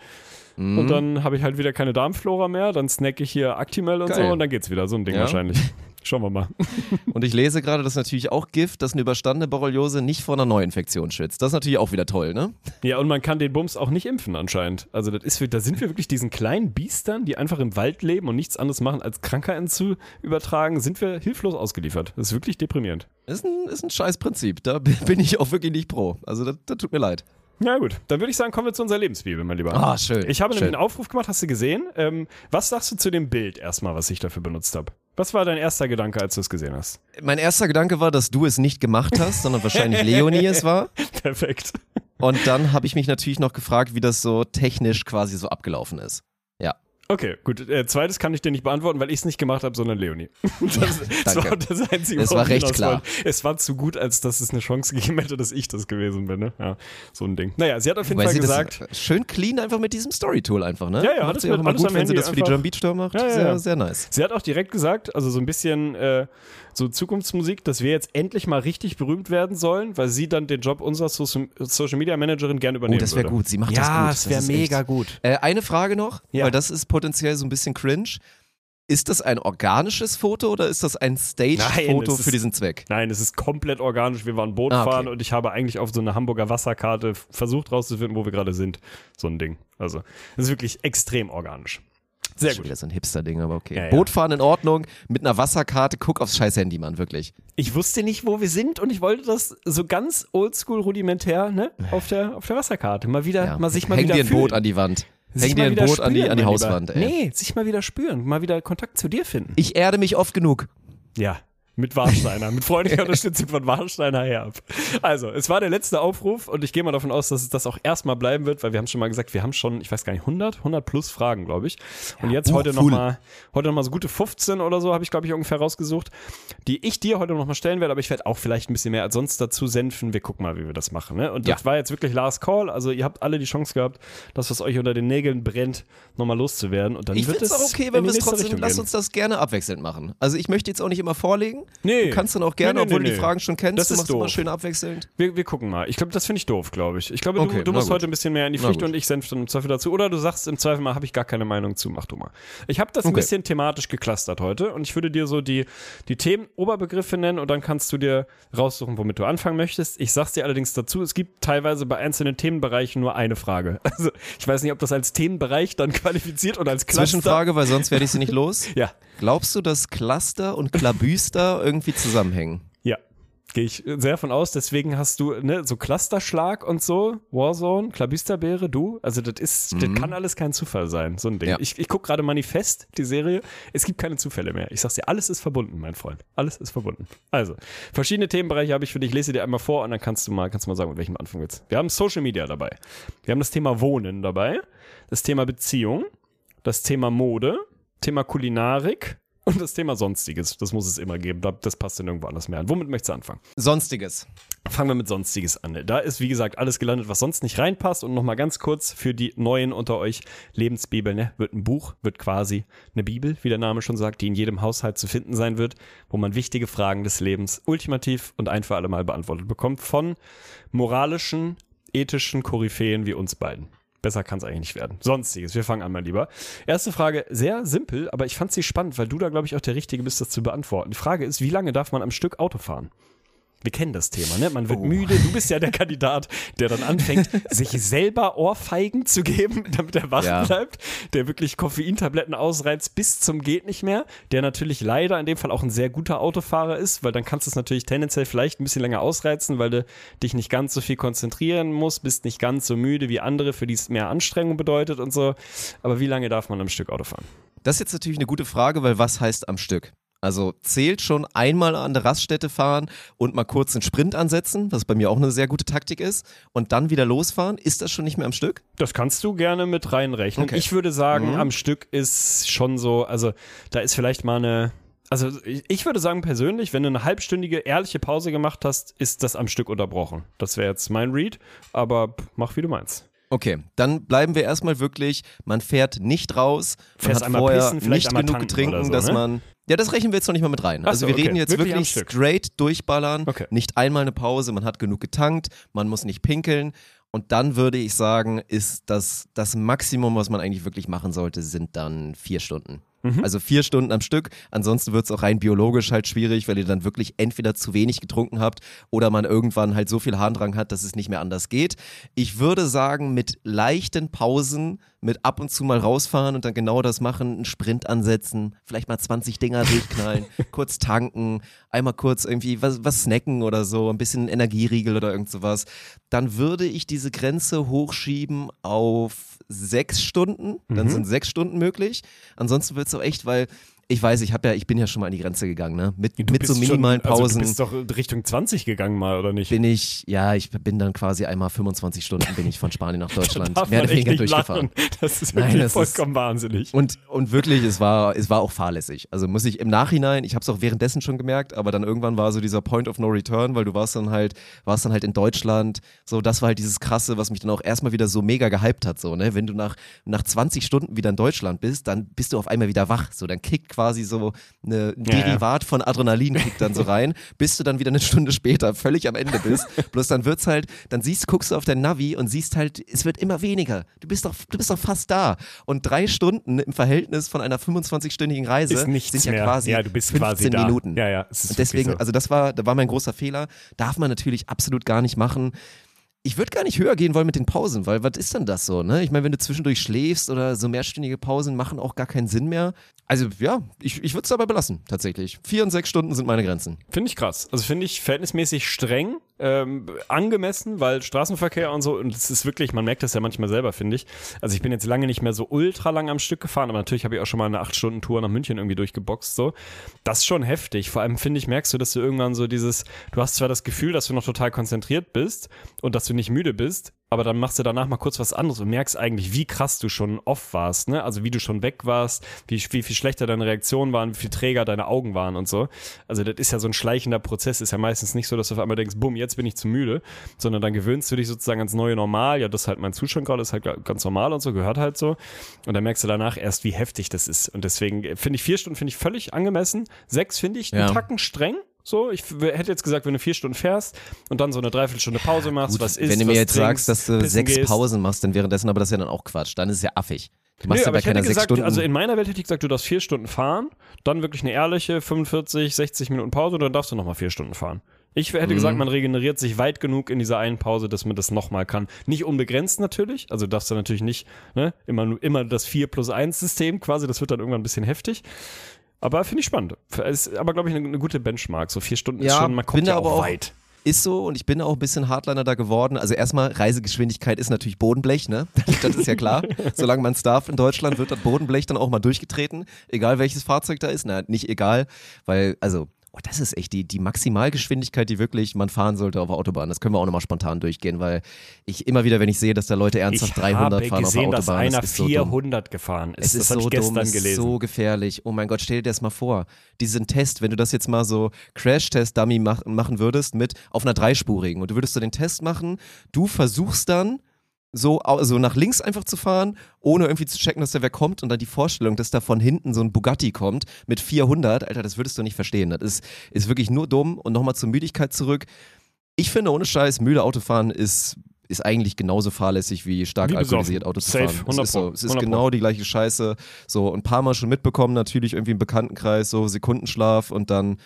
Mhm. Und dann habe ich halt wieder keine Darmflora mehr, dann snacke ich hier Actimel und Geil. so und dann geht's wieder. So ein Ding Ja. wahrscheinlich. [LAUGHS] Schauen wir mal. [LAUGHS] Und ich lese gerade, das ist natürlich auch Gift, dass eine überstandene Borreliose nicht vor einer Neuinfektion schützt. Das ist natürlich auch wieder toll, ne? Ja, und man kann den Bums auch nicht impfen anscheinend. Also das ist, da sind wir wirklich diesen kleinen Biestern, die einfach im Wald leben und nichts anderes machen, als Krankheiten zu übertragen, sind wir hilflos ausgeliefert. Das ist wirklich deprimierend. Ist ein, ist ein scheiß Prinzip. Da bin ich auch wirklich nicht pro. Also das, das tut mir leid. Ja gut, dann würde ich sagen, kommen wir zu unserer Lebensbibel, mein Lieber. Ah, schön, Ich habe nämlich schön. einen Aufruf gemacht, hast du gesehen? Ähm, was sagst du zu dem Bild erstmal, was ich dafür benutzt habe? Was war dein erster Gedanke, als du es gesehen hast? Mein erster Gedanke war, dass du es nicht gemacht hast, sondern wahrscheinlich Leonie es war. [LAUGHS] Perfekt. Und dann habe ich mich natürlich noch gefragt, wie das so technisch quasi so abgelaufen ist. Ja. Okay, gut. Äh, zweites kann ich dir nicht beantworten, weil ich es nicht gemacht habe, sondern Leonie. [LAUGHS] Das, das danke. war das Einzige, Es war recht klar. wollte. Es war zu gut, als dass es eine Chance gegeben hätte, dass ich das gewesen bin. Ne? Ja, so ein Ding. Naja, sie hat auf jeden Weil Fall sie gesagt, das schön clean einfach mit diesem Story-Tool einfach, ne? Ja, ja, Macht alles sie auch immer gut, wenn sie Handy das für die Drum Beat Tour macht. Ja, ja, sehr, ja. sehr nice. Sie hat auch direkt gesagt, also so ein bisschen äh, so Zukunftsmusik, dass wir jetzt endlich mal richtig berühmt werden sollen, weil sie dann den Job unserer Social Social Media Managerin gerne Oh, übernehmen das wäre würde. gut. Sie macht ja, das gut. das wäre mega echt- gut. Äh, eine Frage noch, Ja. weil das ist potenziell so ein bisschen cringe. Ist das ein organisches Foto oder ist das ein Stage-Foto für diesen Zweck? Nein, es ist komplett organisch. Wir waren Boot Ah, okay. fahren und ich habe eigentlich auf so eine Hamburger Wasserkarte versucht rauszufinden, wo wir gerade sind. So ein Ding. Also, es ist wirklich extrem organisch. Sehr Schon gut. wieder so ein Hipster-Ding, aber okay. Ja, ja. Bootfahren in Ordnung, mit einer Wasserkarte, guck aufs scheiß Handy, Mann, wirklich. Ich wusste nicht, wo wir sind und ich wollte das so ganz oldschool rudimentär, ne, auf der, auf der Wasserkarte. Mal wieder, Ja. mal sich mal Häng wieder dir ein fühlen. Boot an die Wand. Sich Häng mal dir ein wieder Boot an die, spüren, an die Hauswand, Lieber. ey. Nee, sich mal wieder spüren, mal wieder Kontakt zu dir finden. Ich erde mich oft genug. Ja, mit Warsteiner, mit freundlicher Unterstützung von Warsteiner Herb. Also, es war der letzte Aufruf und ich gehe mal davon aus, dass es das auch erstmal bleiben wird, weil wir haben schon mal gesagt, wir haben schon, ich weiß gar nicht, 100, 100 plus Fragen, glaube ich. Und jetzt uh, heute full. nochmal, heute nochmal so gute 15 oder so, habe ich, glaube ich, ungefähr rausgesucht, die ich dir heute nochmal stellen werde, aber ich werde auch vielleicht ein bisschen mehr als sonst dazu senfen. Wir gucken mal, wie wir das machen. Ne? Und das Ja. war jetzt wirklich Last Call, also ihr habt alle die Chance gehabt, das, was euch unter den Nägeln brennt, nochmal loszuwerden. Und dann Ich finde es auch okay, wenn wir es trotzdem, Richtung lass gehen. uns das gerne abwechselnd machen. Also ich möchte jetzt auch nicht immer vorlegen. Nee. Du kannst dann auch gerne, Nee, nee, obwohl nee, du die. Fragen schon kennst, Das du ist machst immer doof. schön abwechselnd. Wir, wir gucken mal. Ich glaube, das finde ich doof, glaube ich. Ich glaube, Okay, du, du musst gut. heute ein bisschen mehr in die Pflicht und ich senf dann im Zweifel dazu. Oder du sagst im Zweifel mal, habe ich gar keine Meinung zu, mach du mal. Ich habe das ein Okay. bisschen thematisch geclustert heute und ich würde dir so die, die Themen, Oberbegriffe nennen und dann kannst du dir raussuchen, womit du anfangen möchtest. Ich sag's dir allerdings dazu, es gibt teilweise bei einzelnen Themenbereichen nur eine Frage. [LAUGHS] Also ich weiß nicht, ob das als Themenbereich dann qualifiziert oder als Cluster. Zwischenfrage, weil sonst werde ich sie nicht los. [LAUGHS] Ja, Glaubst du, dass Cluster und Klabüster [LAUGHS] irgendwie zusammenhängen? ja. Gehe ich sehr von aus, deswegen hast du ne, so Clusterschlag und so, Warzone, Klabisterbeere, du. Also das ist, das kann alles kein Zufall sein, so ein Ding. Ja. Ich, ich gucke gerade Manifest, die Serie. Es gibt keine Zufälle mehr. Ich sag's dir, alles ist verbunden, mein Freund. Alles ist verbunden. Also, verschiedene Themenbereiche habe ich für dich. Ich lese dir einmal vor und dann kannst du mal, kannst du mal sagen, mit welchem anfangen willst. Wir haben Social Media dabei. Wir haben das Thema Wohnen dabei, das Thema Beziehung, das Thema Mode, Thema Kulinarik und das Thema Sonstiges. Das muss es immer geben. Da- Das passt dann irgendwo anders mehr an. Womit möchtest du anfangen? Sonstiges. Fangen wir mit Sonstiges an. Da ist, wie gesagt, alles gelandet, was sonst nicht reinpasst. Und nochmal ganz kurz für die Neuen unter euch. Lebensbibel, ne? Wird ein Buch, wird quasi eine Bibel, wie der Name schon sagt, die in jedem Haushalt zu finden sein wird, wo man wichtige Fragen des Lebens ultimativ und ein für alle Mal beantwortet bekommt von moralischen, ethischen Koryphäen wie uns beiden. Besser kann es eigentlich nicht werden. Sonstiges. Wir fangen an, mein Lieber. Erste Frage, sehr simpel, aber ich fand sie spannend, weil du da, glaube ich, auch der Richtige bist, das zu beantworten. Die Frage ist, wie lange darf man am Stück Auto fahren? Wir kennen das Thema, ne? Man wird Oh. müde. Du bist ja der Kandidat, der dann anfängt, [LAUGHS] sich selber Ohrfeigen zu geben, damit er wach Ja. bleibt, der wirklich Koffeintabletten ausreizt bis zum geht nicht mehr, der natürlich leider in dem Fall auch ein sehr guter Autofahrer ist, weil dann kannst du es natürlich tendenziell vielleicht ein bisschen länger ausreizen, weil du dich nicht ganz so viel konzentrieren musst, bist nicht ganz so müde wie andere, für die es mehr Anstrengung bedeutet und so. Aber wie lange darf man am Stück Auto fahren? Das ist jetzt natürlich eine gute Frage, weil was heißt am Stück? Also zählt schon einmal an der Raststätte fahren und mal kurz einen Sprint ansetzen, was bei mir auch eine sehr gute Taktik ist, und dann wieder losfahren. Ist das schon nicht mehr am Stück? Das kannst du gerne mit reinrechnen. Okay. Ich würde sagen, Mhm. am Stück ist schon so, also da ist vielleicht mal eine. Also ich würde sagen persönlich, wenn du eine halbstündige ehrliche Pause gemacht hast, ist das am Stück unterbrochen. Das wäre jetzt mein Read, aber mach wie du meinst. Okay, dann bleiben wir erstmal wirklich, man fährt nicht raus, man Fährst hat einmal vorher pissen, vielleicht nicht einmal genug tanken oder so, dass ne? man ja, das rechnen wir jetzt noch nicht mal mit rein. Ach Also so, wir okay. reden jetzt Wirklich am wirklich, Stück. straight durchballern, Okay. nicht einmal eine Pause, man hat genug getankt, man muss nicht pinkeln und dann würde ich sagen, ist das das Maximum, was man eigentlich wirklich machen sollte, sind dann vier Stunden. Mhm. Also vier Stunden am Stück. Ansonsten wird es auch rein biologisch halt schwierig, weil ihr dann wirklich entweder zu wenig getrunken habt oder man irgendwann halt so viel Harndrang hat, dass es nicht mehr anders geht. Ich würde sagen, mit leichten Pausen, mit ab und zu mal rausfahren und dann genau das machen, einen Sprint ansetzen, vielleicht mal 20 Dinger durchknallen, [LAUGHS] kurz tanken, einmal kurz irgendwie was, was snacken oder so, ein bisschen Energieriegel oder irgend sowas. Dann würde ich diese Grenze hochschieben auf sechs Stunden. Dann sind sechs Stunden möglich. Ansonsten wird es auch echt, weil ich weiß, ich habe ja, ich bin ja schon mal an die Grenze gegangen, ne? Mit, Du mit so minimalen schon, Also Pausen du bist doch Richtung 20 gegangen mal, oder nicht? bin ich, ja, ich bin dann quasi einmal 25 Stunden bin ich von Spanien nach [LAUGHS] Deutschland mehr oder weniger nicht durchgefahren. lachen. Das ist Nein, wirklich das ist- vollkommen wahnsinnig. Und, und wirklich, es war, es war auch fahrlässig. Also muss ich im Nachhinein, ich habe es auch währenddessen schon gemerkt, aber dann irgendwann war so dieser Point of No Return, weil du warst dann halt, warst dann halt in Deutschland. So, das war halt dieses Krasse, was mich dann auch erstmal wieder so mega gehypt hat. So, ne? Wenn du nach, nach 20 Stunden wieder in Deutschland bist, dann bist du auf einmal wieder wach. So, dann kickt quasi so eine, ein Ja, ja. Derivat von Adrenalin kickt dann so [LAUGHS] rein, bis du dann wieder eine Stunde später völlig am Ende bist. [LAUGHS] Bloß dann wird's halt, dann siehst, guckst du auf dein Navi und siehst halt, es wird immer weniger. Du bist doch, du bist doch fast da. Und drei Stunden im Verhältnis von einer 25-stündigen Reise sind ja mehr. quasi ja, du bist 15 quasi da. Minuten. Ja, ja. es ist Und deswegen, so. also das war, da war mein großer Fehler. Darf man natürlich absolut gar nicht machen. Ich würde gar nicht höher gehen wollen mit den Pausen, weil was ist denn das so, ne? Ich meine, wenn du zwischendurch schläfst oder so mehrstündige Pausen machen auch gar keinen Sinn mehr. Also ja, ich, ich würde es dabei belassen, tatsächlich. Vier und sechs Stunden sind meine Grenzen. Finde ich krass. Also finde ich verhältnismäßig streng, ähm, angemessen, weil Straßenverkehr und so, und es ist wirklich, man merkt das ja manchmal selber, finde ich. Also ich bin jetzt lange nicht mehr so ultra lang am Stück gefahren, aber natürlich habe ich auch schon mal eine 8-Stunden-Tour nach München irgendwie durchgeboxt, so. Das ist schon heftig. Vor allem, finde ich, merkst du, dass du irgendwann so dieses, du hast zwar das Gefühl, dass du noch total konzentriert bist und dass du nicht müde bist, aber dann machst du danach mal kurz was anderes und merkst eigentlich, wie krass du schon off warst, ne? Also wie du schon weg warst, wie, wie viel schlechter deine Reaktionen waren, wie viel träger deine Augen waren und so. Also das ist ja so ein schleichender Prozess, ist ja meistens nicht so, dass du auf einmal denkst, bumm, jetzt bin ich zu müde, sondern dann gewöhnst du dich sozusagen ans neue Normal, ja, das ist halt mein Zustand gerade, ist halt ganz normal und so, gehört halt so. Und dann merkst du danach erst, wie heftig das ist. Und deswegen finde ich vier Stunden finde ich völlig angemessen. Sechs finde ich Ja. einen Tacken streng. So, ich hätte jetzt gesagt, wenn du vier Stunden fährst und dann so eine Dreiviertelstunde Pause machst, Gut, was ist, wenn du mir jetzt trinkst, sagst, dass du sechs gehst. Pausen machst, dann währenddessen, aber das ist ja dann auch Quatsch. Dann ist es ja affig. Du machst ja aber ich hätte gesagt, Stunden. also in meiner Welt hätte ich gesagt, du darfst vier Stunden fahren, dann wirklich eine ehrliche 45, 60 Minuten Pause und dann darfst du nochmal vier Stunden fahren. Ich hätte Mhm. gesagt, man regeneriert sich weit genug in dieser einen Pause, dass man das nochmal kann. Nicht unbegrenzt natürlich, also darfst du natürlich nicht, ne, immer, nur- immer das 4 plus 1 System quasi, das wird dann irgendwann ein bisschen heftig. Aber finde ich spannend. Ist aber, glaube ich, eine, eine gute Benchmark. So vier Stunden ist Ja, schon, man kommt bin ja auch- weit. Ist so und ich bin auch ein bisschen Hardliner da geworden. Also erstmal, Reisegeschwindigkeit ist natürlich Bodenblech, ne? [LAUGHS] Das ist ja klar. Solange man es darf in Deutschland, wird das Bodenblech dann auch mal durchgetreten. Egal welches Fahrzeug da ist. Na, nicht egal, weil, also, oh, das ist echt die, die Maximalgeschwindigkeit, die wirklich man fahren sollte auf der Autobahn. Das können wir auch nochmal spontan durchgehen, weil ich immer wieder, wenn ich sehe, dass da Leute ernsthaft ich 300 habe fahren gesehen, auf der dass Autobahn, einer das ist so dumm. 400 gefahren ist. Es das ist so ich gestern dumm, es ist so gefährlich. Oh mein Gott, stell dir das mal vor. Diesen Test, wenn du das jetzt mal so Crash-Test-Dummy mach, machen würdest mit auf einer dreispurigen und du würdest so den Test machen, du versuchst dann so also nach links einfach zu fahren, ohne irgendwie zu checken, dass da wer kommt und dann die Vorstellung, dass da von hinten so ein Bugatti kommt mit 400, Alter, das würdest du nicht verstehen. Das ist, ist wirklich nur dumm und nochmal zur Müdigkeit zurück. Ich finde, ohne Scheiß, müde Autofahren ist, ist eigentlich genauso fahrlässig wie stark Wie alkoholisiert Auto zu Safe, fahren. 100 es ist, so. Es ist 100 Pro. genau die gleiche Scheiße. So, ein paar Mal schon mitbekommen, natürlich irgendwie im Bekanntenkreis, so Sekundenschlaf und dann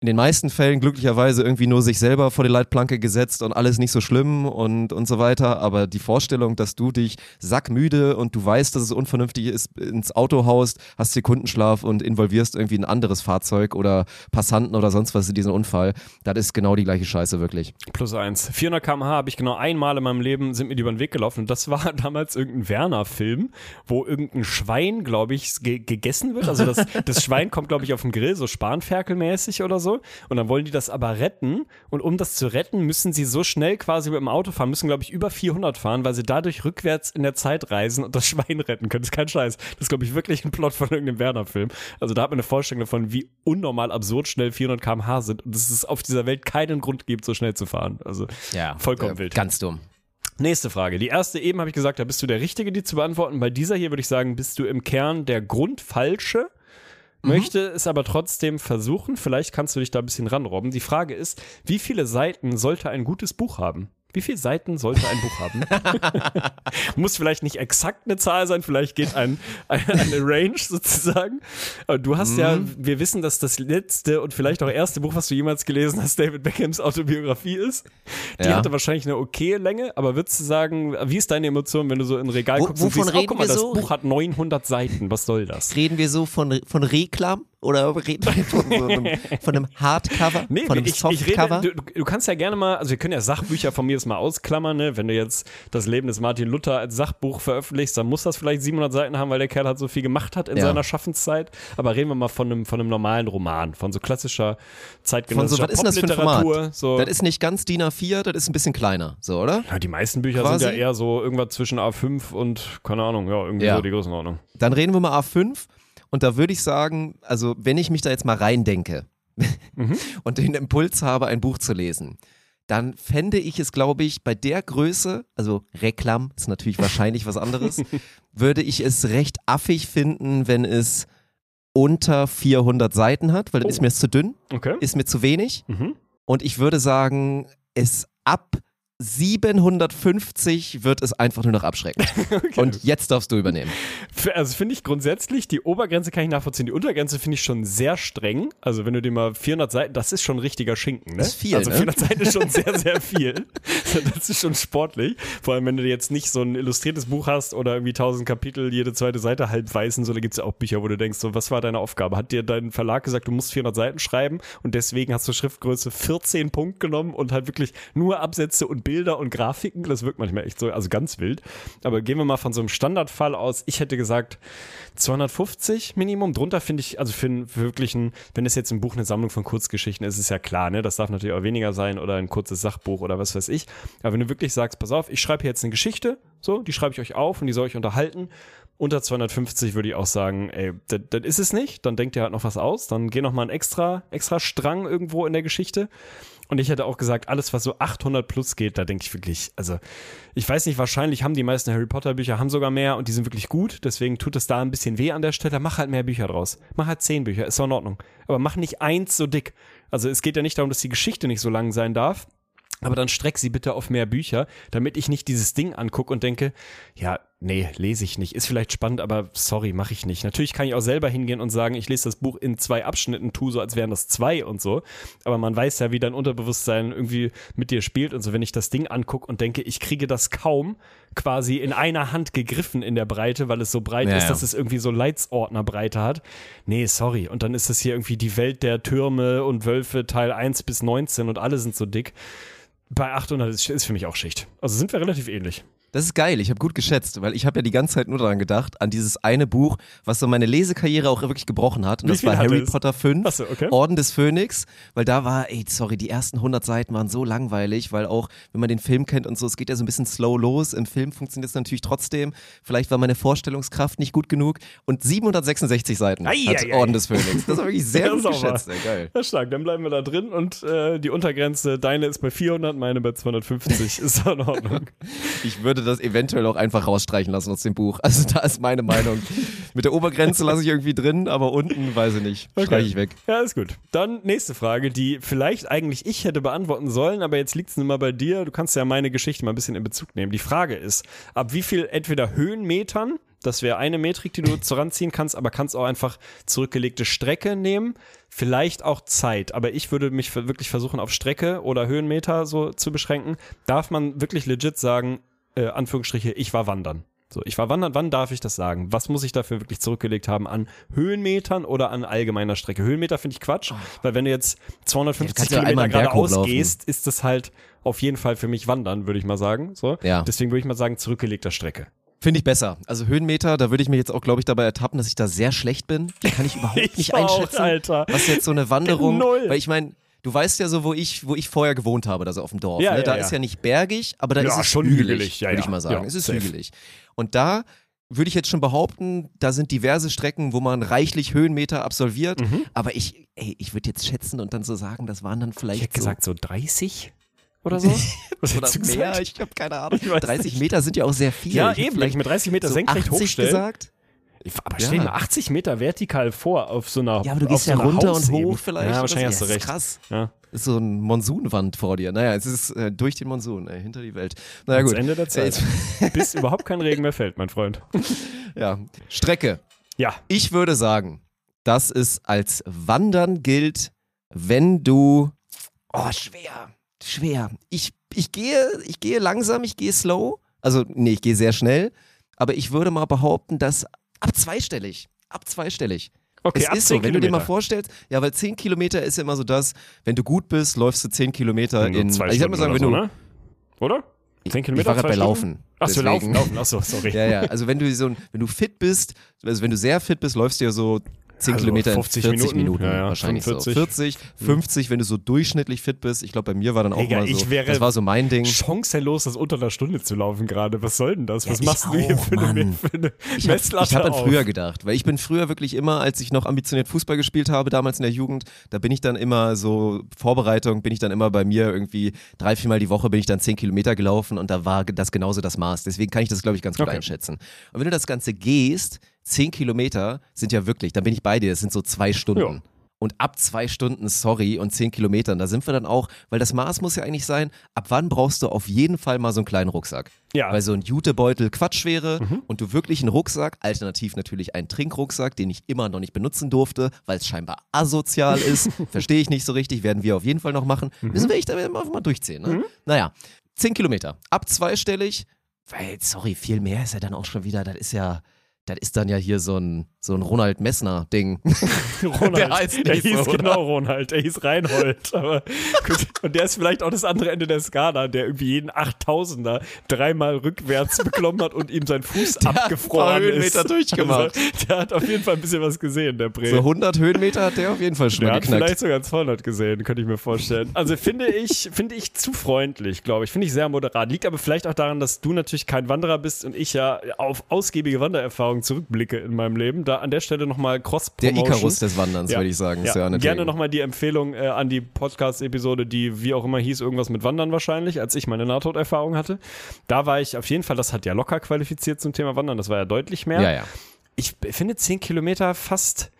in den meisten Fällen glücklicherweise irgendwie nur sich selber vor die Leitplanke gesetzt und alles nicht so schlimm und, und so weiter. Aber die Vorstellung, dass du dich sackmüde und du weißt, dass es unvernünftig ist, ins Auto haust, hast Sekundenschlaf und involvierst irgendwie ein anderes Fahrzeug oder Passanten oder sonst was in diesen Unfall, das ist genau die gleiche Scheiße, wirklich. Plus eins. 400 km/h habe ich genau einmal in meinem Leben, sind mir die über den Weg gelaufen. Und das war [LAUGHS] damals irgendein Werner-Film, wo irgendein Schwein, glaube ich, ge gegessen wird. Also das, das Schwein kommt, glaube ich, auf den Grill, so Spanferkelmäßig oder so. Und dann wollen die das aber retten. Und um das zu retten, müssen sie so schnell quasi mit dem Auto fahren, müssen, glaube ich, über 400 fahren, weil sie dadurch rückwärts in der Zeit reisen und das Schwein retten können. Das ist kein Scheiß. Das ist, glaube ich, wirklich ein Plot von irgendeinem Werner-Film. Also da hat man eine Vorstellung davon, wie unnormal absurd schnell 400 km/h sind und dass es auf dieser Welt keinen Grund gibt, so schnell zu fahren. Also vollkommen wild. Ganz dumm. Nächste Frage. Die erste eben habe ich gesagt, da bist du der Richtige, die zu beantworten. Bei dieser hier würde ich sagen, bist du im Kern der Grundfalsche. Möchte es aber trotzdem versuchen. Vielleicht kannst du dich da ein bisschen ranrobben. Die Frage ist, wie viele Seiten sollte ein gutes Buch haben? Wie viele Seiten sollte ein Buch haben? [LAUGHS] Muss vielleicht nicht exakt eine Zahl sein, vielleicht geht ein, ein, eine Range sozusagen. Aber du hast ja, wir wissen, dass das letzte und vielleicht auch erste Buch, was du jemals gelesen hast, David Beckhams Autobiografie ist. Die Ja. hatte wahrscheinlich eine okay Länge, aber würdest du sagen, wie ist deine Emotion, wenn du so in ein Regal Wo- guckst und wovon siehst, oh, reden guck mal, wir das so? Buch hat 900 Seiten, was soll das? Reden wir so von, von Reklam oder [LAUGHS] reden wir von, so einem, von einem Hardcover? Nee, von einem ich, ich rede, Softcover? du, du kannst ja gerne mal, also wir können ja Sachbücher von mir jetzt mal ausklammern, ne? wenn du jetzt das Leben des Martin Luther als Sachbuch veröffentlichst, dann muss das vielleicht 700 Seiten haben, weil der Kerl halt so viel gemacht hat in Ja. seiner Schaffenszeit. Aber reden wir mal von einem, von einem normalen Roman, von so klassischer von zeitgenössischer so, was ist das für ein Format? So. Das ist nicht ganz DIN A4, das ist ein bisschen kleiner, so, oder? ja, die meisten Bücher Quasi? sind ja eher so irgendwas zwischen A5 und, keine Ahnung, ja, irgendwie Ja. so die Größenordnung. Dann reden wir mal A5 und da würde ich sagen, also wenn ich mich da jetzt mal reindenke [LAUGHS] und den Impuls habe, ein Buch zu lesen, dann fände ich es, glaube ich, bei der Größe, also Reklam ist natürlich wahrscheinlich was anderes, [LAUGHS] würde ich es recht affig finden, wenn es unter 400 Seiten hat, weil dann ist mir es zu dünn, Okay. ist mir zu wenig. Mhm. Und ich würde sagen, es ab 750 wird es einfach nur noch abschreckend. [LAUGHS] Und jetzt darfst du übernehmen. Also finde ich grundsätzlich, die Obergrenze kann ich nachvollziehen. Die Untergrenze finde ich schon sehr streng. Also wenn du dir mal 400 Seiten, das ist schon richtiger Schinken, ne? Das ist viel, Also ne? 400 Seiten ist schon sehr, sehr [LAUGHS] viel. Das ist schon sportlich. Vor allem, wenn du jetzt nicht so ein illustriertes Buch hast oder irgendwie 1000 Kapitel, jede zweite Seite halb weiß und so, da gibt es ja auch Bücher, wo du denkst, so, was war deine Aufgabe? Hat dir dein Verlag gesagt, du musst 400 Seiten schreiben und deswegen hast du Schriftgröße 14 Punkt genommen und halt wirklich nur Absätze und Bilder und Grafiken. Das wirkt manchmal echt so, also ganz wild. Aber gehen wir mal von so einem Standardfall aus. Ich hätte gesagt 250 Minimum. Drunter finde ich, also für, einen- für wirklich ein, wenn es jetzt ein Buch eine Sammlung von Kurzgeschichten ist, ist es ja klar, ne? Das darf natürlich auch weniger sein oder ein kurzes Sachbuch oder was weiß ich. Aber wenn du wirklich sagst, pass auf, ich schreibe hier jetzt eine Geschichte, so, die schreibe ich euch auf und die soll euch unterhalten. Unter 250 würde ich auch sagen, ey, das ist es nicht. Dann denkt ihr halt noch was aus. Dann geh noch mal ein extra, extra Strang irgendwo in der Geschichte. Und ich hätte auch gesagt, alles, was so 800 plus geht, da denke ich wirklich, also ich weiß nicht, wahrscheinlich haben die meisten Harry Potter Bücher, haben sogar mehr und die sind wirklich gut. Deswegen tut es da ein bisschen weh an der Stelle. Mach halt mehr Bücher draus. Mach halt zehn Bücher, ist doch in Ordnung. Aber mach nicht eins so dick. Also es geht ja nicht darum, dass die Geschichte nicht so lang sein darf. Aber dann streck sie bitte auf mehr Bücher, damit ich nicht dieses Ding angucke und denke, ja, nee, lese ich nicht. Ist vielleicht spannend, aber sorry, mache ich nicht. Natürlich kann ich auch selber hingehen und sagen, ich lese das Buch in zwei Abschnitten, tu so, als wären das zwei und so. Aber man weiß ja, wie dein Unterbewusstsein irgendwie mit dir spielt und so. Wenn ich das Ding angucke und denke, ich kriege das kaum quasi in einer Hand gegriffen in der Breite, weil es so breit Ja, ist, ja. dass es irgendwie so Leitsordnerbreite hat. Nee, sorry. Und dann ist das hier irgendwie die Welt der Türme und Wölfe Teil 1 bis 19 und alle sind so dick. Bei 800 ist, ist für mich auch Schicht. Also sind wir relativ ähnlich. Das ist geil, ich habe gut geschätzt, weil ich habe ja die ganze Zeit nur daran gedacht, an dieses eine Buch, was so meine Lesekarriere auch wirklich gebrochen hat. Und Wie das war Harry es? Potter 5, Ach so, okay. Orden des Phönix, weil da war, ey, sorry, die ersten 100 Seiten waren so langweilig, weil auch, wenn man den Film kennt und so, es geht ja so ein bisschen slow los. Im Film funktioniert es natürlich trotzdem. Vielleicht war meine Vorstellungskraft nicht gut genug. Und 766 Seiten Ei, hat ei, ei. Orden des Phönix. Das war wirklich [LAUGHS] sehr gut geschätzt, ey, geil. Ja, stark. Dann bleiben wir da drin und äh, die Untergrenze, deine ist bei 400, meine bei 250. Ist doch in Ordnung. [LAUGHS] Ich würde das eventuell auch einfach rausstreichen lassen aus dem Buch. [LAUGHS] Also da ist meine Meinung. Mit der Obergrenze lasse ich irgendwie drin, aber unten weiß ich nicht. Streiche ich weg. Ja, ist gut. Dann nächste Frage, die vielleicht eigentlich ich hätte beantworten sollen, aber jetzt liegt es nun mal bei dir. Du kannst ja meine Geschichte mal ein bisschen in Bezug nehmen. Die Frage ist, ab wie viel entweder Höhenmetern, das wäre eine Metrik, die du [LAUGHS] ranziehen kannst, aber kannst auch einfach zurückgelegte Strecke nehmen, vielleicht auch Zeit. Aber ich würde mich wirklich versuchen, auf Strecke oder Höhenmeter so zu beschränken. Darf man wirklich legit sagen, äh, Anführungsstriche, ich war wandern. So, ich war wandern, wann darf ich das sagen? Was muss ich dafür wirklich zurückgelegt haben an Höhenmetern oder an allgemeiner Strecke? Höhenmeter finde ich Quatsch, weil wenn du jetzt 250 kannst du ja Kilometer geradeaus gehst, ist das halt auf jeden Fall für mich wandern, würde ich mal sagen. So. Ja. Deswegen würde ich mal sagen, zurückgelegter Strecke. Finde ich besser. Also Höhenmeter, da würde ich mir jetzt auch, glaube ich, dabei ertappen, dass ich da sehr schlecht bin. Die kann ich überhaupt [LAUGHS] Ich nicht auch, einschätzen. Alter. Was jetzt so eine Wanderung, Null. weil ich meine, du weißt ja so, wo ich, wo ich vorher gewohnt habe, also auf dem Dorf. Ja, ne? ja, Da ja. ist ja nicht bergig, aber da ist es schon hügelig, würde ich mal sagen. Es ist safe. hügelig. Und da würde ich jetzt schon behaupten, da sind diverse Strecken, wo man reichlich Höhenmeter absolviert. Mhm. Aber ich, ey, ich würde jetzt schätzen und dann so sagen, das waren dann vielleicht Ich hätte so, gesagt so 30 oder so. [LAUGHS] Was oder mehr. gesagt? Ich habe keine Ahnung. Ich weiß 30 nicht. Meter sind ja auch sehr viel. Ja, Ich eben, vielleicht ich mit 30 Meter so senkrecht 80 hochstelle. gesagt. Ich- Aber Ja. stell dir mal 80 Meter vertikal vor auf so einer Ja, aber du gehst so ja einer runter und hoch vielleicht. Ja, wahrscheinlich so. hast du Ja, recht. Ist krass. Ja. Ist so ein Monsunwand vor dir. Naja, es ist äh, durch den Monsun, ey, hinter die Welt. Naja, Ans gut. Ende der Zeit. Bis [LAUGHS] überhaupt kein Regen mehr fällt, mein Freund. [LAUGHS] ja. Strecke. Ja, Ich würde sagen, dass es als Wandern gilt, wenn du. Oh, schwer. Schwer. Ich, ich, gehe, ich gehe langsam, ich gehe slow. Also, nee, ich gehe sehr schnell. Aber ich würde mal behaupten, dass ab zweistellig. Ab zweistellig. okay, es ab ist 10 so, wenn du dir mal Kilometer. vorstellst, ja, weil 10 Kilometer ist ja immer so das, wenn du gut bist, läufst du 10 Kilometer du in. zwei Also ich sag mal sagen, wenn Stunden du. oder so, ne? Oder? 10 Ich Kilometer, war gerade zwei bei Stunden? Laufen. Achso, laufen, laufen. Achso, sorry. Ja, ja. Also wenn du so wenn du fit bist, also wenn du sehr fit bist, läufst du ja so 10 Also Kilometer 50 in 40 Minuten. Minuten, Ja, ja, wahrscheinlich 45. so. 40, 50, wenn du so durchschnittlich fit bist. Ich glaube, bei mir war dann auch Digga, mal so, ich wäre das war so mein Ding. Chancenlos, das unter einer Stunde zu laufen gerade. Was soll denn das? Was Ja, machst du hier auch, für eine, für eine Ich habe hab an auf? früher gedacht, weil ich bin früher wirklich immer, als ich noch ambitioniert Fußball gespielt habe, damals in der Jugend, da bin ich dann immer so, Vorbereitung, bin ich dann immer bei mir irgendwie drei, viermal die Woche bin ich dann 10 Kilometer gelaufen und da war das genauso das Maß. Deswegen kann ich das, glaube ich, ganz gut Okay. einschätzen. Und wenn du das Ganze gehst, 10 Kilometer sind ja wirklich, dann bin ich bei dir, das sind so zwei Stunden. Ja. Und ab zwei Stunden, sorry, und 10 Kilometern, da sind wir dann auch, weil das Maß muss ja eigentlich sein, ab wann brauchst du auf jeden Fall mal so einen kleinen Rucksack? Ja. Weil so ein Jutebeutel Quatsch wäre und du wirklich einen Rucksack, alternativ natürlich einen Trinkrucksack, den ich immer noch nicht benutzen durfte, weil es scheinbar asozial ist. [LAUGHS] Verstehe ich nicht so richtig, werden wir auf jeden Fall noch machen. Müssen wir echt einfach mal durchziehen. Ne? Naja, 10 Kilometer. Ab zweistellig, weil, sorry, viel mehr ist ja dann auch schon wieder, das ist ja. Das ist dann ja hier so ein, so ein Ronald Messner-Ding. [LAUGHS] Ronald. Der heißt der hieß so, genau Ronald. Der hieß Reinhold. [LAUGHS] Aber gut. Und der ist vielleicht auch das andere Ende der Skala, der irgendwie jeden 8000er dreimal rückwärts [LAUGHS] beklommen hat und ihm sein Fuß hat paar abgefroren Höhenmeter ist. durchgemacht. Also, der hat auf jeden Fall ein bisschen was gesehen, der Bre. So 100 Höhenmeter hat der auf jeden Fall schon Der mal hat geknackt. vielleicht sogar 200 gesehen, könnte ich mir vorstellen. Also finde ich, finde ich zu freundlich, glaube ich. Finde ich sehr moderat. Liegt aber vielleicht auch daran, dass du natürlich kein Wanderer bist und ich ja auf ausgiebige Wandererfahrungen zurückblicke in meinem Leben. Da an der Stelle nochmal cross Der Icarus des Wanderns, würde ich sagen. Ja Ja, gerne nochmal die Empfehlung äh, an die Podcast-Episode, die wie auch immer hieß, irgendwas mit Wandern wahrscheinlich, als ich meine Nahtoderfahrung hatte. Da war ich auf jeden Fall, das hat ja locker qualifiziert zum Thema Wandern, das war ja deutlich mehr. Ja, ja. Ich finde 10 Kilometer fast,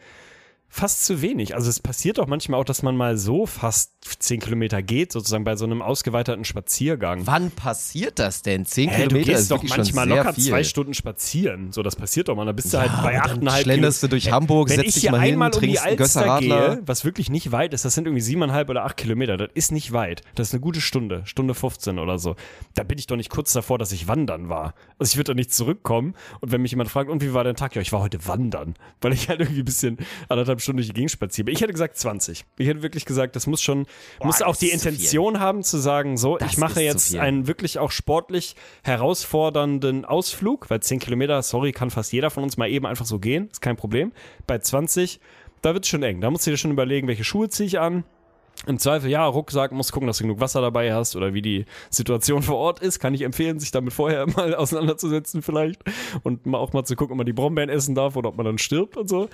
fast zu wenig. Also es passiert doch manchmal auch, dass man mal so fast 10 Kilometer geht, sozusagen bei so einem ausgeweiterten Spaziergang. Wann passiert das denn? 10 Hä, du Kilometer gehst ist doch manchmal locker viel. zwei Stunden spazieren. So, das passiert doch mal. Da bist du halt Ja, bei 8,5 schlenderst du durch Wenn- Hamburg, setzt ich dich hier mal hin, einmal um die trinkst Gösser-Radler. gehe, was wirklich nicht weit ist, das sind irgendwie siebeneinhalb oder acht Kilometer. Das ist nicht weit. Das ist eine gute Stunde, Stunde 15 oder so. Da bin ich doch nicht kurz davor, dass ich wandern war. Also ich würde doch nicht zurückkommen und wenn mich jemand fragt, und wie war dein Tag? Ja, ich war heute wandern, weil ich halt irgendwie ein bisschen anderthalb Stunden durch die Gegend spaziere. Ich hätte gesagt 20. Ich hätte wirklich gesagt, das muss schon, muss auch die zu viel. Intention haben zu sagen, so, Das ich mache jetzt einen wirklich auch sportlich herausfordernden Ausflug, weil 10 Kilometer, sorry, kann fast jeder von uns mal eben einfach so gehen, ist kein Problem. Bei 20, da wird es schon eng. Da musst du dir schon überlegen, welche Schuhe ziehe ich an. Im Zweifel, ja, Rucksack, musst gucken, dass du genug Wasser dabei hast oder wie die Situation vor Ort ist. Kann ich empfehlen, sich damit vorher [LAUGHS] mal auseinanderzusetzen vielleicht und mal auch mal zu gucken, ob man die Brombeeren essen darf oder ob man dann stirbt und so.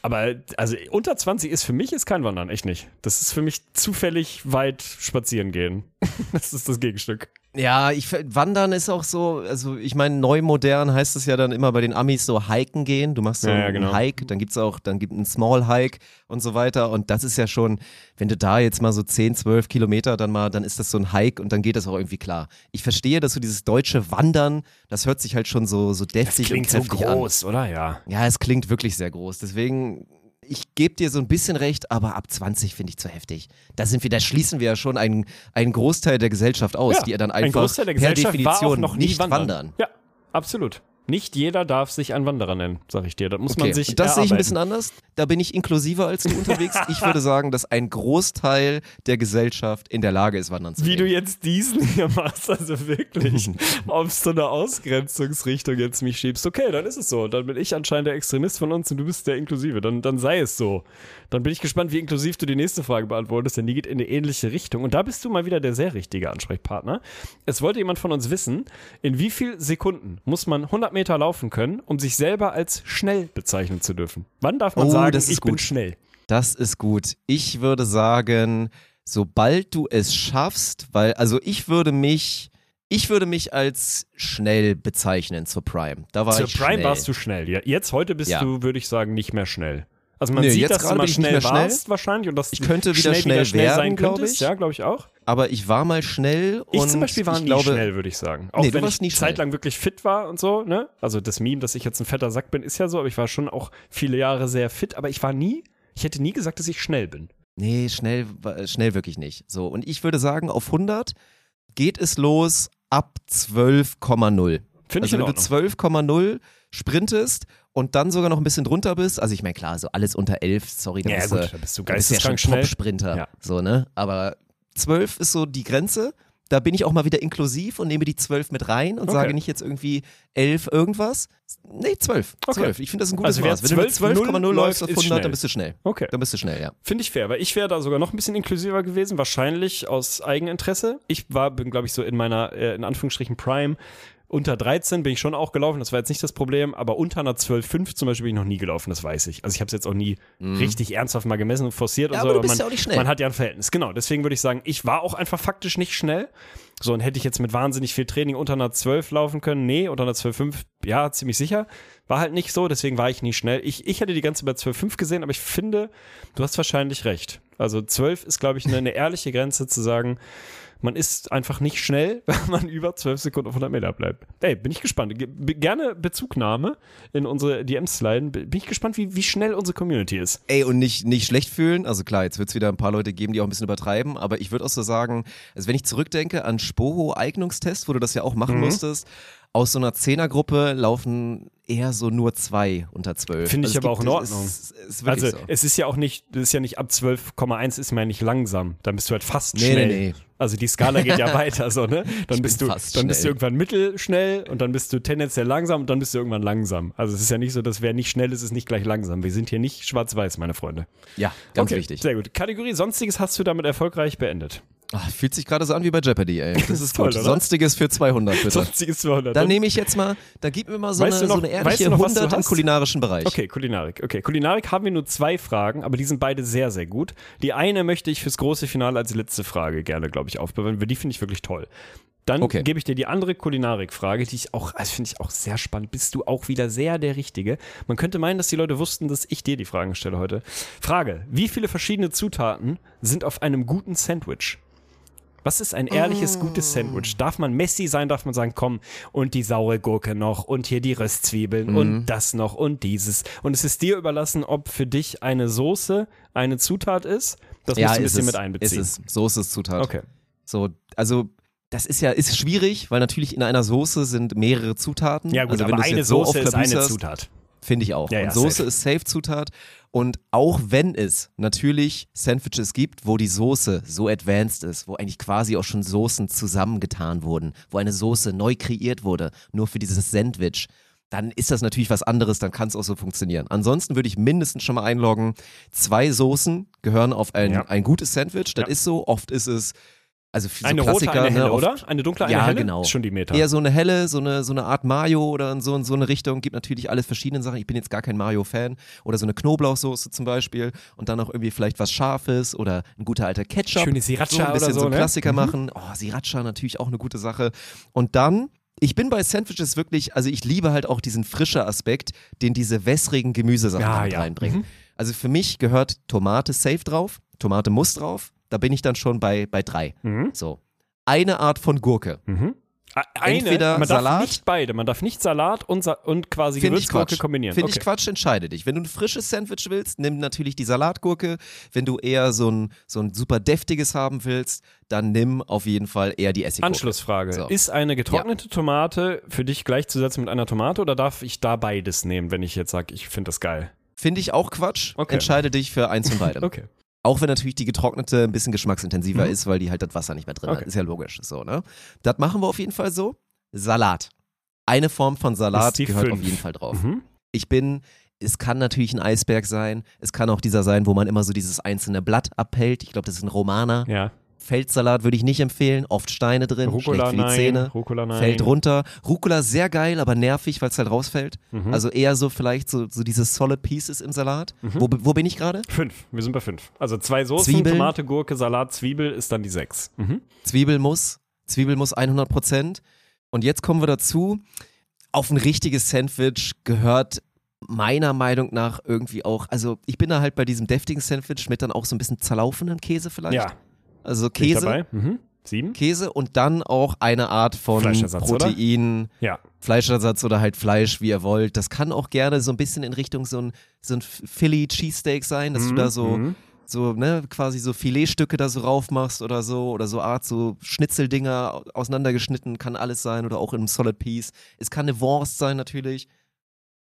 Aber also unter 20 ist für mich ist kein Wandern, echt nicht. Das ist für mich zufällig weit spazieren gehen. [LAUGHS] Das ist das Gegenstück. Ja, ich wandern ist auch so, also ich meine, neu modern heißt es ja dann immer bei den Amis so hiken gehen. Du machst so Ja, ja, einen genau. Hike, dann gibt's auch, dann gibt einen Small Hike und so weiter. Und das ist ja schon, wenn du da jetzt mal so 10, 12 Kilometer dann mal, dann ist das so ein Hike und dann geht das auch irgendwie klar. Ich verstehe, dass so dieses deutsche Wandern, das hört sich halt schon so, so deftig und kräftig an. oder? Ja. Ja, es klingt wirklich sehr groß. Deswegen, ich gebe dir so ein bisschen recht, aber ab 20 finde ich zu heftig. Da sind wir, da schließen wir ja schon einen, einen Großteil der Gesellschaft aus, ja. die ja dann Ein einfach Großteil der per Gesellschaft war auch Definition nicht wandern. wandern. Ja, absolut. Nicht jeder darf sich ein Wanderer nennen, sag ich dir. Das muss man Okay, sich und das sehe ich ein erarbeiten. bisschen anders. Da bin ich inklusiver als du unterwegs. Ich würde sagen, dass ein Großteil der Gesellschaft in der Lage ist, wandern zu Wie du jetzt diesen hier machst, also wirklich [LAUGHS] auf so eine Ausgrenzungsrichtung jetzt mich schiebst. Okay, dann ist es so. Dann bin ich anscheinend der Extremist von uns und du bist der Inklusive. Dann, dann sei es so. Dann bin ich gespannt, wie inklusiv du die nächste Frage beantwortest, denn die geht in eine ähnliche Richtung. Und da bist du mal wieder der sehr richtige Ansprechpartner. Es wollte jemand von uns wissen, in wie viel Sekunden muss man 100 Meter laufen können, um sich selber als schnell bezeichnen zu dürfen? Wann darf man Oh, sagen, das ist ich bin gut. schnell? Das ist gut. Ich würde sagen, sobald du es schaffst, weil, also ich würde mich, ich würde mich als schnell bezeichnen zur Prime. Da war Zur ich Prime schnell. warst du schnell. Ja, jetzt, heute bist Ja. du, würde ich sagen, nicht mehr schnell. Also man Nö, sieht, jetzt dass du gerade mal ich schnell mehr schnell. warst wahrscheinlich und dass Ich könnte wieder schnell schnell werden, sein glaub könntest. ich. Ja, glaube ich auch. Aber ich war mal schnell und Ich zum Beispiel war ich nie glaube, schnell, würde ich sagen. Auch Nee, du wenn warst ich nie schnell. zeitlang wirklich fit war und so, ne? Also das Meme, dass ich jetzt ein fetter Sack bin, ist ja so, aber ich war schon auch viele Jahre sehr fit, aber ich war nie, ich hätte nie gesagt, dass ich schnell bin. Nee, schnell, schnell wirklich nicht. So, und ich würde sagen, auf 100 geht es los ab 12,0. Finde ich Also in wenn du Ordnung. 12,0 sprintest und dann sogar noch ein bisschen drunter bist, also ich meine, klar, so alles unter 11, sorry, da Ja, bist, gut, du, da bist du ja geisteskrank schnell. Top-Sprinter. Ja. So, ne? Aber 12 ist so die Grenze. Da bin ich auch mal wieder inklusiv und nehme die 12 mit rein und Okay. sage nicht jetzt irgendwie 11 irgendwas. Nee, 12. Okay. 12. Ich finde das ein gutes Also Maß. Wenn du mit 12,0 12,0 läufst auf ist 100, schnell. dann bist du schnell. Okay. Dann bist du schnell, ja. Finde ich fair, weil ich wäre da sogar noch ein bisschen inklusiver gewesen, wahrscheinlich aus Eigeninteresse. Ich war, bin, glaube ich, so in meiner, äh, in Anführungsstrichen, Prime. Unter 13 bin ich schon auch gelaufen, das war jetzt nicht das Problem, aber unter einer 12,5 zum Beispiel bin ich noch nie gelaufen, das weiß ich. Also ich habe es jetzt auch nie richtig ernsthaft mal gemessen und forciert Mhm. Ja, und so, aber bist man, ja auch nicht schnell. man hat ja ein Verhältnis. Genau, deswegen würde ich sagen, ich war auch einfach faktisch nicht schnell. So, und hätte ich jetzt mit wahnsinnig viel Training unter einer 12 laufen können? Nee, unter einer 12,5, ja, ziemlich sicher. War halt nicht so, deswegen war ich nie schnell. Ich, ich hätte die ganze bei 12,5 gesehen, aber ich finde, du hast wahrscheinlich recht. Also 12 ist, glaube ich, eine, eine ehrliche Grenze zu sagen, man ist einfach nicht schnell, [LAUGHS] wenn man über 12 Sekunden auf 100 Meter bleibt. Ey, bin ich gespannt. Gerne Bezugnahme in unsere DMs sliden. Bin ich gespannt, wie, wie schnell unsere Community ist. Ey, und nicht, nicht schlecht fühlen. Also klar, jetzt wird es wieder ein paar Leute geben, die auch ein bisschen übertreiben, aber ich würde auch so sagen, also wenn ich zurückdenke an Spoho-Eignungstest, wo du das ja auch machen Mhm. musstest, aus so einer Zehnergruppe laufen eher so nur zwei unter zwölf. Finde ich Also es aber auch in Ordnung. Es, es ist wirklich Also so. es ist ja auch nicht, das ist ja nicht ab 12,1 ist man ja nicht langsam. Dann bist du halt fast Nee, schnell. nee, nee. Also die Skala geht ja [LAUGHS] weiter, so, ne? Dann Ich bist du, dann bist du irgendwann mittelschnell und dann bist du tendenziell langsam und dann bist du irgendwann langsam. Also es ist ja nicht so, dass wer nicht schnell ist, ist nicht gleich langsam. Wir sind hier nicht schwarz-weiß, meine Freunde. Ja, ganz okay, wichtig. Sehr gut. Kategorie Sonstiges hast du damit erfolgreich beendet. Ach, fühlt sich gerade so an wie bei Jeopardy, ey. [LAUGHS] Das ist Toll, gut. oder? Sonstiges für 200, bitte. Sonstiges 200. Dann nehme ich jetzt mal, dann gib mir mal so, Weißt eine, noch- so eine weißt ehrliche du noch, was du 100 im kulinarischen Bereich. Okay, Kulinarik. Okay, Kulinarik haben wir nur zwei Fragen, aber die sind beide sehr, sehr gut. Die eine möchte ich fürs große Finale als letzte Frage gerne, glaube ich, aufbewahren, weil die finde ich wirklich toll. Dann Okay. gebe ich dir die andere Kulinarik-Frage, die ich auch, das finde ich auch sehr spannend. Bist du auch wieder sehr der Richtige? Man könnte meinen, dass die Leute wussten, dass ich dir die Fragen stelle heute. Frage: Wie viele verschiedene Zutaten sind auf einem guten Sandwich? Was ist ein ehrliches, gutes Sandwich? Darf man Messi sein? Darf man sagen, komm, und die saure Gurke noch und hier die Röstzwiebeln Mhm. und das noch und dieses. Und es ist dir überlassen, ob für dich eine Soße eine Zutat ist. Das ja, musst du ein bisschen es, mit einbeziehen. Ist es. Soße ist Zutat. Okay. So, also das ist ja ist schwierig, weil natürlich in einer Soße sind mehrere Zutaten. Ja, gut, also, aber eine jetzt so Soße ist eine Zutat. Finde ich auch. Ja, ja, und Soße safe. ist Safe-Zutat. Und auch wenn es natürlich Sandwiches gibt, wo die Soße so advanced ist, wo eigentlich quasi auch schon Soßen zusammengetan wurden, wo eine Soße neu kreiert wurde, nur für dieses Sandwich, dann ist das natürlich was anderes, dann kann es auch so funktionieren. Ansonsten würde ich mindestens schon mal einloggen, zwei Soßen gehören auf ein, Ja. ein gutes Sandwich, das Ja. ist so, oft ist es Also so Eine rote, Klassiker, eine helle, ne, oder? Eine dunkle, eine Ja, helle? genau. Ist schon die Meta. Eher so eine helle, so eine, so eine Art Mayo oder in so, in so eine Richtung. Gibt natürlich alles verschiedene Sachen. Ich bin jetzt gar kein Mayo-Fan. Oder so eine Knoblauchsoße zum Beispiel. Und dann auch irgendwie vielleicht was Scharfes oder ein guter alter Ketchup. Schöne Sriracha so ein bisschen oder so, so ne? Klassiker Mhm. machen. Oh, Sriracha natürlich auch eine gute Sache. Und dann, ich bin bei Sandwiches wirklich, also ich liebe halt auch diesen frischen Aspekt, den diese wässrigen Gemüsesachen Ja, damit ja. reinbringen. Mhm. Also für mich gehört Tomate safe drauf. Tomate muss drauf. Da bin ich dann schon bei, bei drei. Mhm. So. Eine Art von Gurke. Mhm. Eine, Entweder man darf Salat- nicht beide. Man darf nicht Salat und, Sa und quasi Gewürzgurke kombinieren. Finde okay. ich Quatsch, entscheide dich. Wenn du ein frisches Sandwich willst, nimm natürlich die Salatgurke. Wenn du eher so ein, so ein super deftiges haben willst, dann nimm auf jeden Fall eher die Essiggurke. Anschlussfrage. So. Ist eine getrocknete Tomate für dich gleichzusetzen mit einer Tomate oder darf ich da beides nehmen, wenn ich jetzt sage, ich finde das geil? Finde ich auch Quatsch. Okay. Entscheide dich für eins von beidem. [LAUGHS] Okay. Auch wenn natürlich die getrocknete ein bisschen geschmacksintensiver Mhm. ist, weil die halt das Wasser nicht mehr drin Okay. hat. Ist ja logisch. So, ne? Das machen wir auf jeden Fall so. Salat. Eine Form von Salat gehört fünf. auf jeden Fall drauf. Mhm. Ich bin, es kann natürlich ein Eisberg sein. Es kann auch dieser sein, wo man immer so dieses einzelne Blatt abhält. Ich glaube, das ist ein Romaner. Ja. Feldsalat würde ich nicht empfehlen. Oft Steine drin, Rucola schlecht für die nein. Zähne. Rucola nein. Fällt runter. Rucola sehr geil, aber nervig, weil es halt rausfällt. Mhm. Also eher so vielleicht so, so diese Solid Pieces im Salat. Wo, wo bin ich gerade? Fünf. Wir sind bei fünf. Also zwei Soßen, Zwiebeln. Tomate, Gurke, Salat, Zwiebel ist dann die sechs. Mhm. Zwiebelmus. Zwiebelmus 100 Prozent. Und jetzt kommen wir dazu. Auf ein richtiges Sandwich gehört meiner Meinung nach irgendwie auch, also ich bin da halt bei diesem deftigen Sandwich mit dann auch so ein bisschen zerlaufenden Käse vielleicht. Ja. Also Käse. Mhm. Sieben? Käse und dann auch eine Art von Fleischersatz, oder? Protein, Ja. Fleischersatz oder halt Fleisch, wie ihr wollt. Das kann auch gerne so ein bisschen in Richtung so ein, so ein Philly Cheesesteak sein, dass du da so, Mhm. so, ne, quasi so Filetstücke da so raufmachst oder so, oder so Art, so Schnitzeldinger au- auseinandergeschnitten, kann alles sein oder auch in einem Solid Piece. Es kann eine Wurst sein natürlich.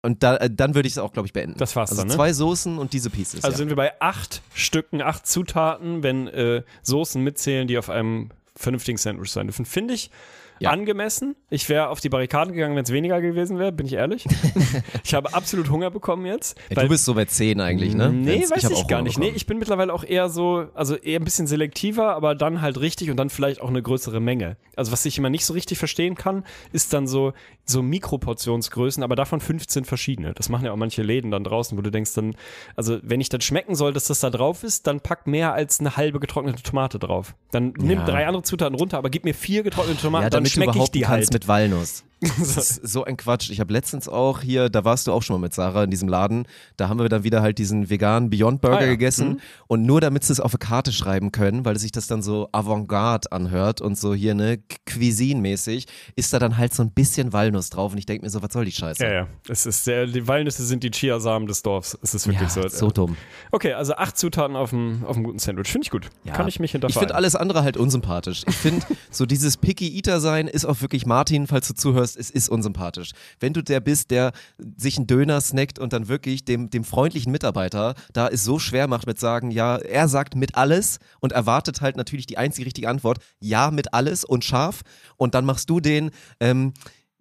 Und da, äh, dann würde ich es auch, glaube ich, beenden. Das war's also dann, ne? zwei Soßen und diese Pieces. Also ja. sind wir bei acht Stücken, acht Zutaten, wenn äh, Soßen mitzählen, die auf einem vernünftigen Sandwich sein dürfen. Finde ich Ja. angemessen. Ich wäre auf die Barrikaden gegangen, wenn es weniger gewesen wäre, bin ich ehrlich. [LAUGHS] ich habe absolut Hunger bekommen jetzt. ja, du bist so bei 10 eigentlich, ne? Nee, Wenn's- weiß ich, auch gar nicht. Nee, ich bin mittlerweile auch eher so, also eher ein bisschen selektiver, aber dann halt richtig und dann vielleicht auch eine größere Menge. Also was ich immer nicht so richtig verstehen kann, ist dann so, so Mikroportionsgrößen, aber davon 15 verschiedene. Das machen ja auch manche Läden dann draußen, wo du denkst dann, also wenn ich dann schmecken soll, dass das da drauf ist, dann pack mehr als eine halbe getrocknete Tomate drauf. Dann nimm Ja. drei andere Zutaten runter, aber gib mir vier getrocknete Tomaten, Ja, dann damit du überhaupt die kannst halt. mit Walnuss. [LAUGHS] Das ist so ein Quatsch. Ich habe letztens auch hier, da warst du auch schon mal mit Sarah in diesem Laden, da haben wir dann wieder halt diesen veganen Beyond Burger Ah ja. gegessen Mhm. und nur damit sie es auf eine Karte schreiben können, weil sich das dann so Avantgarde anhört und so hier ne Cuisine-mäßig, ist da dann halt so ein bisschen Walnuss drauf und ich denke mir so, was soll die Scheiße? Ja, ja. Es ist sehr, die Walnüsse sind die Chiasamen des Dorfs. Es ist wirklich Ja, so. so dumm. Okay, also acht Zutaten auf einem, auf guten Sandwich. Finde ich gut. Ja. Kann ich mich Ich hinterfragen. finde alles andere halt unsympathisch. Ich finde, [LAUGHS] so dieses Picky Eater sein ist auch wirklich Martin, falls du zuhörst, es ist unsympathisch. Wenn du der bist, der sich einen Döner snackt und dann wirklich dem, dem freundlichen Mitarbeiter da es so schwer macht mit sagen, ja, er sagt mit alles und erwartet halt natürlich die einzige richtige Antwort, ja, mit alles und scharf. Und dann machst du den, ähm,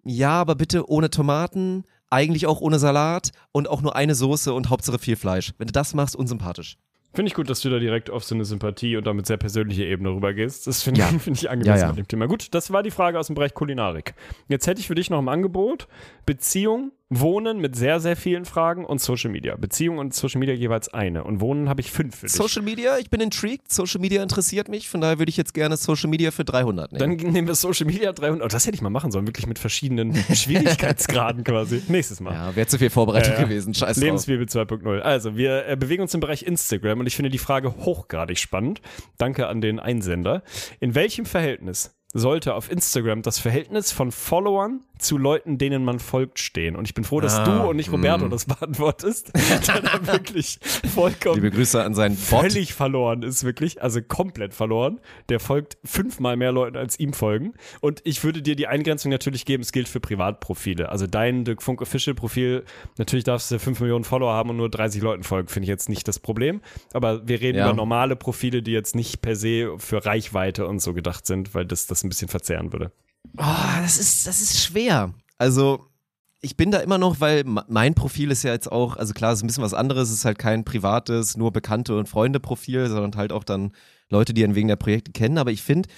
ja, aber bitte ohne Tomaten, eigentlich auch ohne Salat und auch nur eine Soße und Hauptsache viel Fleisch. Wenn du das machst, unsympathisch. Finde ich gut, dass du da direkt auf so eine Sympathie und damit sehr persönliche Ebene rübergehst. Das finde Ja. [LAUGHS] find ich angemessen Ja, ja. mit dem Thema. Gut, das war die Frage aus dem Bereich Kulinarik. Jetzt hätte ich für dich noch im Angebot Beziehung, Wohnen mit sehr, sehr vielen Fragen und Social Media. Beziehung und Social Media jeweils eine. Und Wohnen habe ich fünf für dich. Social Media, ich bin intrigued. Social Media interessiert mich. Von daher würde ich jetzt gerne Social Media für 300 nehmen. Dann nehmen wir Social Media 300. Oh, das hätte ich mal machen sollen, wirklich mit verschiedenen [LAUGHS] Schwierigkeitsgraden quasi. Nächstes Mal. ja, wäre zu viel Vorbereitung ja. gewesen. Scheiß drauf. Lebensbibel 2.0. Also, wir äh, bewegen uns im Bereich Instagram und ich finde die Frage hochgradig spannend. Danke an den Einsender. In welchem Verhältnis sollte auf Instagram das Verhältnis von Followern zu Leuten, denen man folgt, stehen? Und ich bin froh, dass Ah, du und nicht Roberto mm. das beantwortest, [LAUGHS] der da wirklich vollkommen Liebe Grüße an seinen Bot. völlig verloren ist, wirklich, also komplett verloren. Der folgt fünfmal mehr Leuten, als ihm folgen. Und ich würde dir die Eingrenzung natürlich geben, es gilt für Privatprofile. Also dein Dirk Funk Official Profil, natürlich darfst du 5 Millionen Follower haben und nur 30 Leuten folgen, finde ich jetzt nicht das Problem. Aber wir reden Ja. über normale Profile, die jetzt nicht per se für Reichweite und so gedacht sind, weil das das ein bisschen verzehren würde. Oh, das ist, das ist schwer. Also, ich bin da immer noch, weil mein Profil ist ja jetzt auch, also klar, es ist ein bisschen was anderes, es ist halt kein privates, nur Bekannte und Freunde Profil, sondern halt auch dann Leute, die einen wegen der Projekte kennen. Aber ich finde,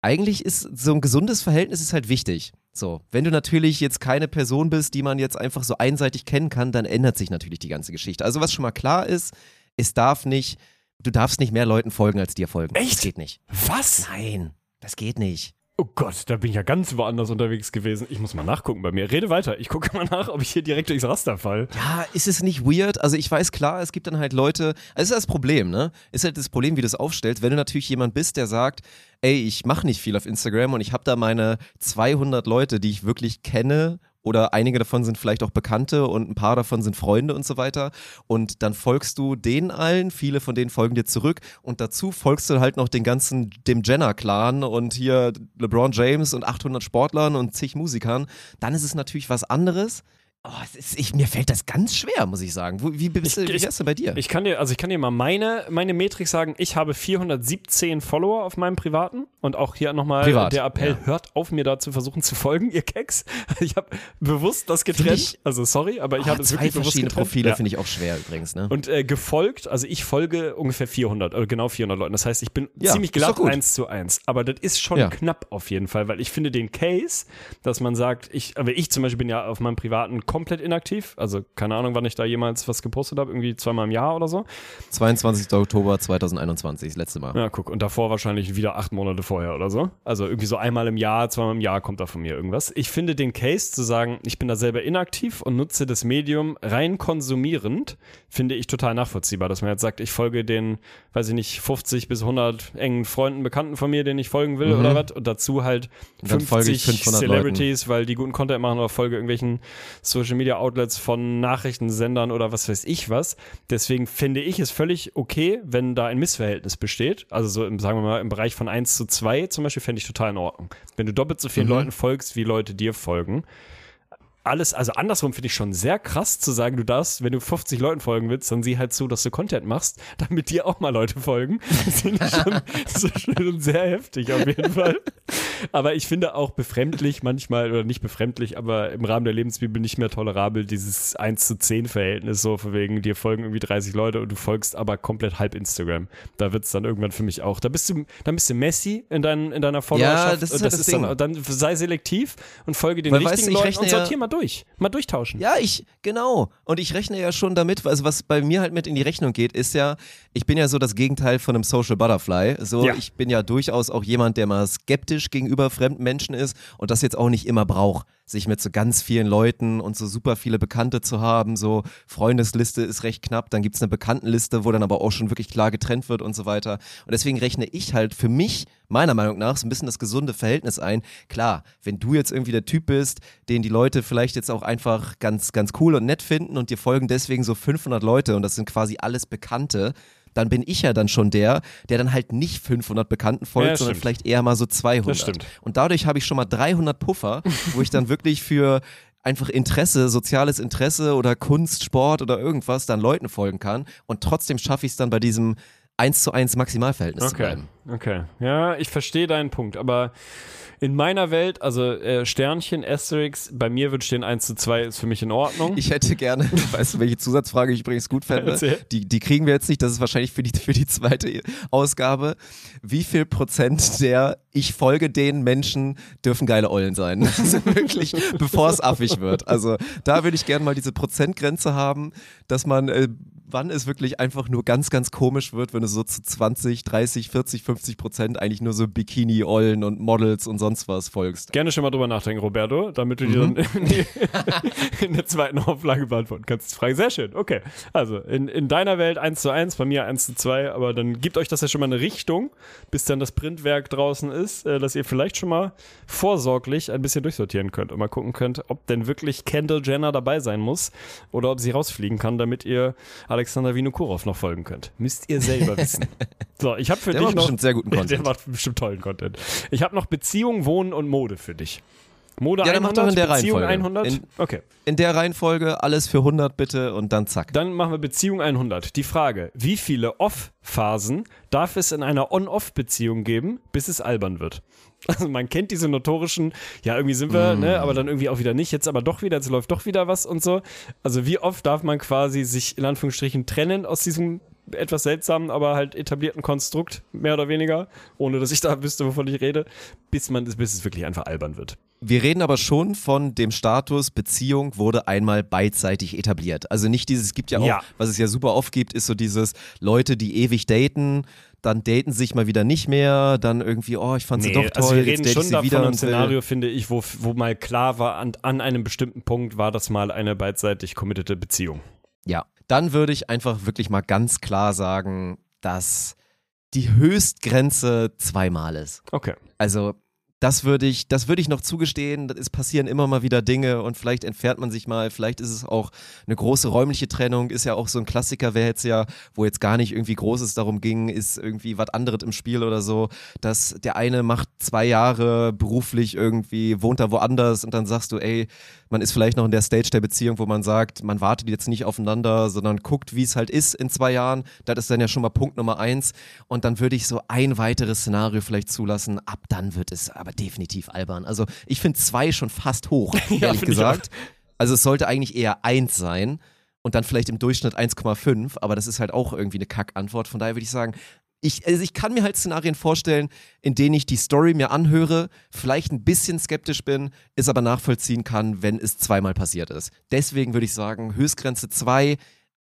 eigentlich ist so ein gesundes Verhältnis ist halt wichtig. So, wenn du natürlich jetzt keine Person bist, die man jetzt einfach so einseitig kennen kann, dann ändert sich natürlich die ganze Geschichte. Also was schon mal klar ist, es darf nicht, du darfst nicht mehr Leuten folgen, als dir folgen. Echt? Das geht nicht. Was? Nein, das geht nicht. Oh Gott, da bin ich ja ganz woanders unterwegs gewesen. Ich muss mal nachgucken bei mir. Rede weiter. Ich gucke mal nach, ob ich hier direkt durchs Raster fall. Ja, ist es nicht weird? Also ich weiß klar, es gibt dann halt Leute, also das ist das Problem, ne? Ist halt das Problem, wie du es aufstellst. Wenn du natürlich jemand bist, der sagt, ey, ich mache nicht viel auf Instagram und ich habe da meine 200 Leute, die ich wirklich kenne oder einige davon sind vielleicht auch Bekannte und ein paar davon sind Freunde und so weiter. Und dann folgst du denen allen, viele von denen folgen dir zurück und dazu folgst du halt noch den ganzen, dem Jenner-Clan und hier LeBron James und 800 Sportlern und zig Musikern. Dann ist es natürlich was anderes. Oh, ist, ich, mir fällt das ganz schwer, muss ich sagen. Wie bist du, wie wär's denn bei dir? Ich kann dir, also ich kann dir mal meine, meine Metrik sagen. Ich habe 417 Follower auf meinem privaten und auch hier nochmal Privat, der Appell, ja. hört auf, mir da zu versuchen zu folgen, ihr Keks. [LAUGHS] Ich habe bewusst das getrennt. ich- also sorry, aber ich Oh, habe es wirklich bewusst getrennt. Profile Ja. finde ich auch schwer übrigens, ne? Und äh, gefolgt, also ich folge ungefähr 400, oder genau 400 Leuten. Das heißt, ich bin Ja, ziemlich ist glatt eins zu eins. Aber das ist schon knapp auf jeden Fall, weil ich finde den Case, dass man sagt, ich, aber ich zum Beispiel bin ja auf meinem privaten komplett inaktiv. Also keine Ahnung, wann ich da jemals was gepostet habe, irgendwie zweimal im Jahr oder so. 22. Oktober 2021, das letzte Mal. Ja, guck, und davor wahrscheinlich wieder acht Monate vorher oder so. Also irgendwie so einmal im Jahr, zweimal im Jahr kommt da von mir irgendwas. Ich finde den Case zu sagen, ich bin da selber inaktiv und nutze das Medium rein konsumierend, finde ich total nachvollziehbar, dass man jetzt sagt, ich folge den, weiß ich nicht, 50 bis 100 engen Freunden, Bekannten von mir, denen ich folgen will oder was und dazu halt Und dann folge ich 50 500 Celebrities, weil die guten Content machen oder folge irgendwelchen Social Media Outlets von Nachrichtensendern oder was weiß ich was. Deswegen finde ich es völlig okay, wenn da ein Missverhältnis besteht. Also so im, sagen wir mal, im Bereich von 1 zu 2 zum Beispiel fände ich total in Ordnung. Wenn du doppelt so vielen Leuten folgst, wie Leute dir folgen. Alles, also andersrum finde ich schon sehr krass zu sagen, du darfst, wenn du 50 Leuten folgen willst, dann sieh halt zu, dass du Content machst, [LAUGHS] damit dir auch mal Leute folgen. Das finde ich schon, [LAUGHS] das ist schon sehr heftig auf jeden Fall. Aber ich finde auch befremdlich manchmal, oder nicht befremdlich, aber im Rahmen der Lebensbibel nicht mehr tolerabel, dieses 1 zu 10 Verhältnis, so von wegen, dir folgen irgendwie 30 Leute und du folgst aber komplett halb Instagram. Da wird es dann irgendwann für mich auch. Da bist du, dann bist du Messi in, dein, in deiner Followerschaft. das ist Und halt das dann, dann sei selektiv und folge den Weil, richtigen weißt Leuten und ja- sortier mal durch. Mal durchtauschen. Ja, ich, genau. Und ich rechne ja schon damit, also was bei mir halt mit in die Rechnung geht, ist ja, ich bin ja so das Gegenteil von einem Social Butterfly. So, Ja. ich bin ja durchaus auch jemand, der mal skeptisch gegenüber fremden Menschen ist und das jetzt auch nicht immer braucht, sich mit so ganz vielen Leuten und so super viele Bekannte zu haben. So, Freundesliste ist recht knapp, dann gibt's eine Bekanntenliste, wo dann aber auch schon wirklich klar getrennt wird und so weiter. Und deswegen rechne ich halt für mich, meiner Meinung nach, so ein bisschen das gesunde Verhältnis ein. Klar, wenn du jetzt irgendwie der Typ bist, den die Leute vielleicht jetzt auch einfach ganz, ganz cool und nett finden und dir folgen deswegen so 500 Leute und das sind quasi alles Bekannte, dann bin ich ja dann schon der, der dann halt nicht 500 Bekannten folgt, Ja, sondern stimmt. vielleicht eher mal so 200. Das stimmt. Und dadurch habe ich schon mal 300 Puffer, wo ich dann wirklich für einfach Interesse, soziales Interesse oder Kunst, Sport oder irgendwas dann Leuten folgen kann und trotzdem schaffe ich es dann bei diesem 1 zu 1 Maximalverhältnis zu Okay, bleiben. okay. Ja, ich verstehe deinen Punkt, aber in meiner Welt, also äh, Sternchen, Asterix, bei mir würde stehen 1 zu 2 ist für mich in Ordnung. Ich hätte gerne, [LAUGHS] weißt du, welche Zusatzfrage ich übrigens gut fände? Die, die kriegen wir jetzt nicht, das ist wahrscheinlich für die, für die zweite Ausgabe. Wie viel Prozent der ich folge den Menschen dürfen geile Eulen sein? [LAUGHS] Also wirklich, bevor es affig wird. Also da würde ich gerne mal diese Prozentgrenze haben, dass man, äh, wann es wirklich einfach nur ganz, ganz komisch wird, wenn du so zu 20, 30, 40, 50 Prozent eigentlich nur so Bikini-Eulen und Models und sonst was folgst. Gerne schon mal drüber nachdenken, Roberto, damit du dir Mhm. dann in, die, [LAUGHS] in der zweiten Auflage beantworten kannst. Frage sehr schön. Okay. Also in, in deiner Welt 1 zu 1, bei mir 1 zu 2, aber dann gibt euch das ja schon mal eine Richtung, bis dann das Printwerk draußen ist, äh, dass ihr vielleicht schon mal vorsorglich ein bisschen durchsortieren könnt und mal gucken könnt, ob denn wirklich Kendall Jenner dabei sein muss oder ob sie rausfliegen kann, damit ihr Alexander Vinokurov noch folgen könnt. Müsst ihr selber wissen. [LAUGHS] So, ich habe für Der dich macht noch bestimmt sehr guten [LAUGHS] Der Content. macht bestimmt tollen Content. Ich habe noch Beziehung, Wohnen und Mode für dich. Mode Ja, dann mach 100, doch in der Beziehung Reihenfolge. 100. In- okay. In der Reihenfolge alles für 100 bitte und dann zack. Dann machen wir Beziehung 100. Die Frage, wie viele Off-Phasen darf es in einer On-Off-Beziehung geben, bis es albern wird? [LAUGHS] Also man kennt diese notorischen, ja, irgendwie sind wir, ne, aber dann irgendwie auch wieder nicht, jetzt aber doch wieder, jetzt läuft doch wieder was und so. Also wie oft darf man quasi sich in Anführungsstrichen trennen aus diesem etwas seltsamen, aber halt etablierten Konstrukt, mehr oder weniger, ohne dass ich da wüsste, wovon ich rede, bis man, bis es wirklich einfach albern wird. Wir reden aber schon von dem Status, Beziehung wurde einmal beidseitig etabliert. Also nicht dieses, es gibt ja auch, Ja. was es ja super oft gibt, ist so dieses Leute, die ewig daten, dann daten sich mal wieder nicht mehr, dann irgendwie, oh, ich fand sie doch toll, also wir reden schon davon will- Szenario, finde ich, wo, wo mal klar war, an, an einem bestimmten Punkt war das mal eine beidseitig committete Beziehung. Ja, dann würde ich einfach wirklich mal ganz klar sagen, dass die Höchstgrenze zweimal ist. Okay. Also das würde ich, das würde ich noch zugestehen. Es passieren immer mal wieder Dinge und vielleicht entfernt man sich mal. Vielleicht ist es auch eine große räumliche Trennung. Ist ja auch so ein Klassiker, wer jetzt ja, wo jetzt gar nicht irgendwie Großes darum ging, ist irgendwie was anderes im Spiel oder so, dass der eine macht zwei Jahre beruflich irgendwie, wohnt da woanders und dann sagst du, ey, man ist vielleicht noch in der Stage der Beziehung, wo man sagt, man wartet jetzt nicht aufeinander, sondern guckt, wie es halt ist in zwei Jahren. Das ist dann ja schon mal Punkt Nummer eins. Und dann würde ich so ein weiteres Szenario vielleicht zulassen. Ab dann wird es aber definitiv albern. Also ich finde zwei schon fast hoch, [LAUGHS] ehrlich ich gesagt. Also es sollte eigentlich eher eins sein und dann vielleicht im Durchschnitt 1,5, aber das ist halt auch irgendwie eine Kackantwort. Von daher würde ich sagen, ich, also ich kann mir halt Szenarien vorstellen, in denen ich die Story mir anhöre, vielleicht ein bisschen skeptisch bin, es aber nachvollziehen kann, wenn es zweimal passiert ist. Deswegen würde ich sagen, Höchstgrenze 2,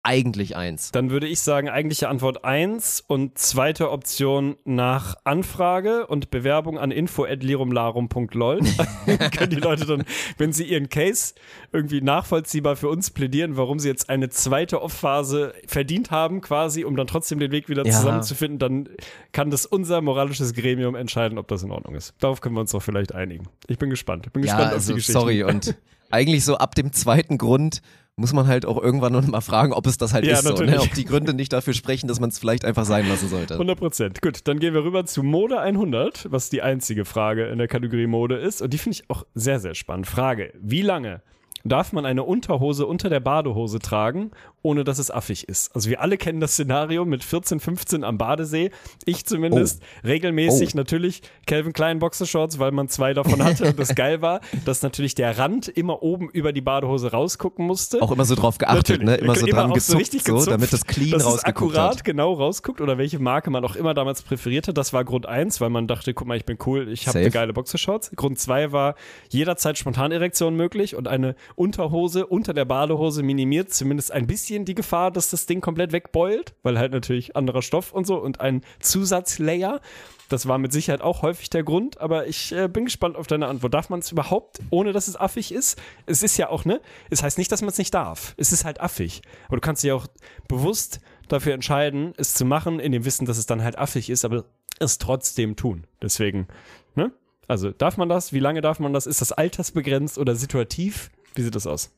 eigentlich 1. Dann würde ich sagen, eigentliche Antwort 1 und zweite Option nach Anfrage und Bewerbung an info.lirumlarum.lol. [LAUGHS] [LAUGHS] können die Leute dann, wenn sie ihren Case irgendwie nachvollziehbar für uns plädieren, warum sie jetzt eine zweite Off-Phase verdient haben, quasi, um dann trotzdem den Weg wieder Ja. zusammenzufinden, dann kann das unser moralisches Gremium entscheiden, ob das in Ordnung ist. Darauf können wir uns doch vielleicht einigen. Ich bin gespannt. Ich bin Ja, gespannt auf also die Geschichte. sorry und [LAUGHS] eigentlich so ab dem zweiten Grund muss man halt auch irgendwann noch mal fragen, ob es das halt Ja, ist so, ne? natürlich. ob die Gründe nicht dafür sprechen, dass man es vielleicht einfach sein lassen sollte. 100 Prozent. Gut, dann gehen wir rüber zu Mode 100, was die einzige Frage in der Kategorie Mode ist. Und die finde ich auch sehr, sehr spannend. Frage, wie lange darf man eine Unterhose unter der Badehose tragen, ohne dass es affig ist? Also wir alle kennen das Szenario mit 14, 15 am Badesee. Ich zumindest. Regelmäßig Oh. natürlich Calvin Klein Boxershorts, weil man zwei davon hatte [LAUGHS] und das geil war, dass natürlich der Rand immer oben über die Badehose rausgucken musste. Auch immer so drauf geachtet, ne? Immer so dran auch gezuckt, so, gezupft, damit das clean dass es rausgeguckt akkurat hat. genau rausguckt oder welche Marke man auch immer damals präferiert hat. Das war Grund eins, weil man dachte, guck mal, ich bin cool, ich habe eine geile Boxershorts. Grund zwei war jederzeit Spontanerektion möglich und eine Unterhose unter der Badehose minimiert zumindest ein bisschen die Gefahr, dass das Ding komplett wegbeult, weil halt natürlich anderer Stoff und so und ein Zusatzlayer. Das war mit Sicherheit auch häufig der Grund, aber ich äh, bin gespannt auf deine Antwort. Darf man es überhaupt, ohne dass es affig ist? Es ist ja auch, ne? Es heißt nicht, dass man es nicht darf. Es ist halt affig. Aber du kannst dich auch bewusst dafür entscheiden, es zu machen, in dem Wissen, dass es dann halt affig ist, aber es trotzdem tun. Deswegen, ne? Also, darf man das? Wie lange darf man das? Ist das altersbegrenzt oder situativ? Wie sieht das aus?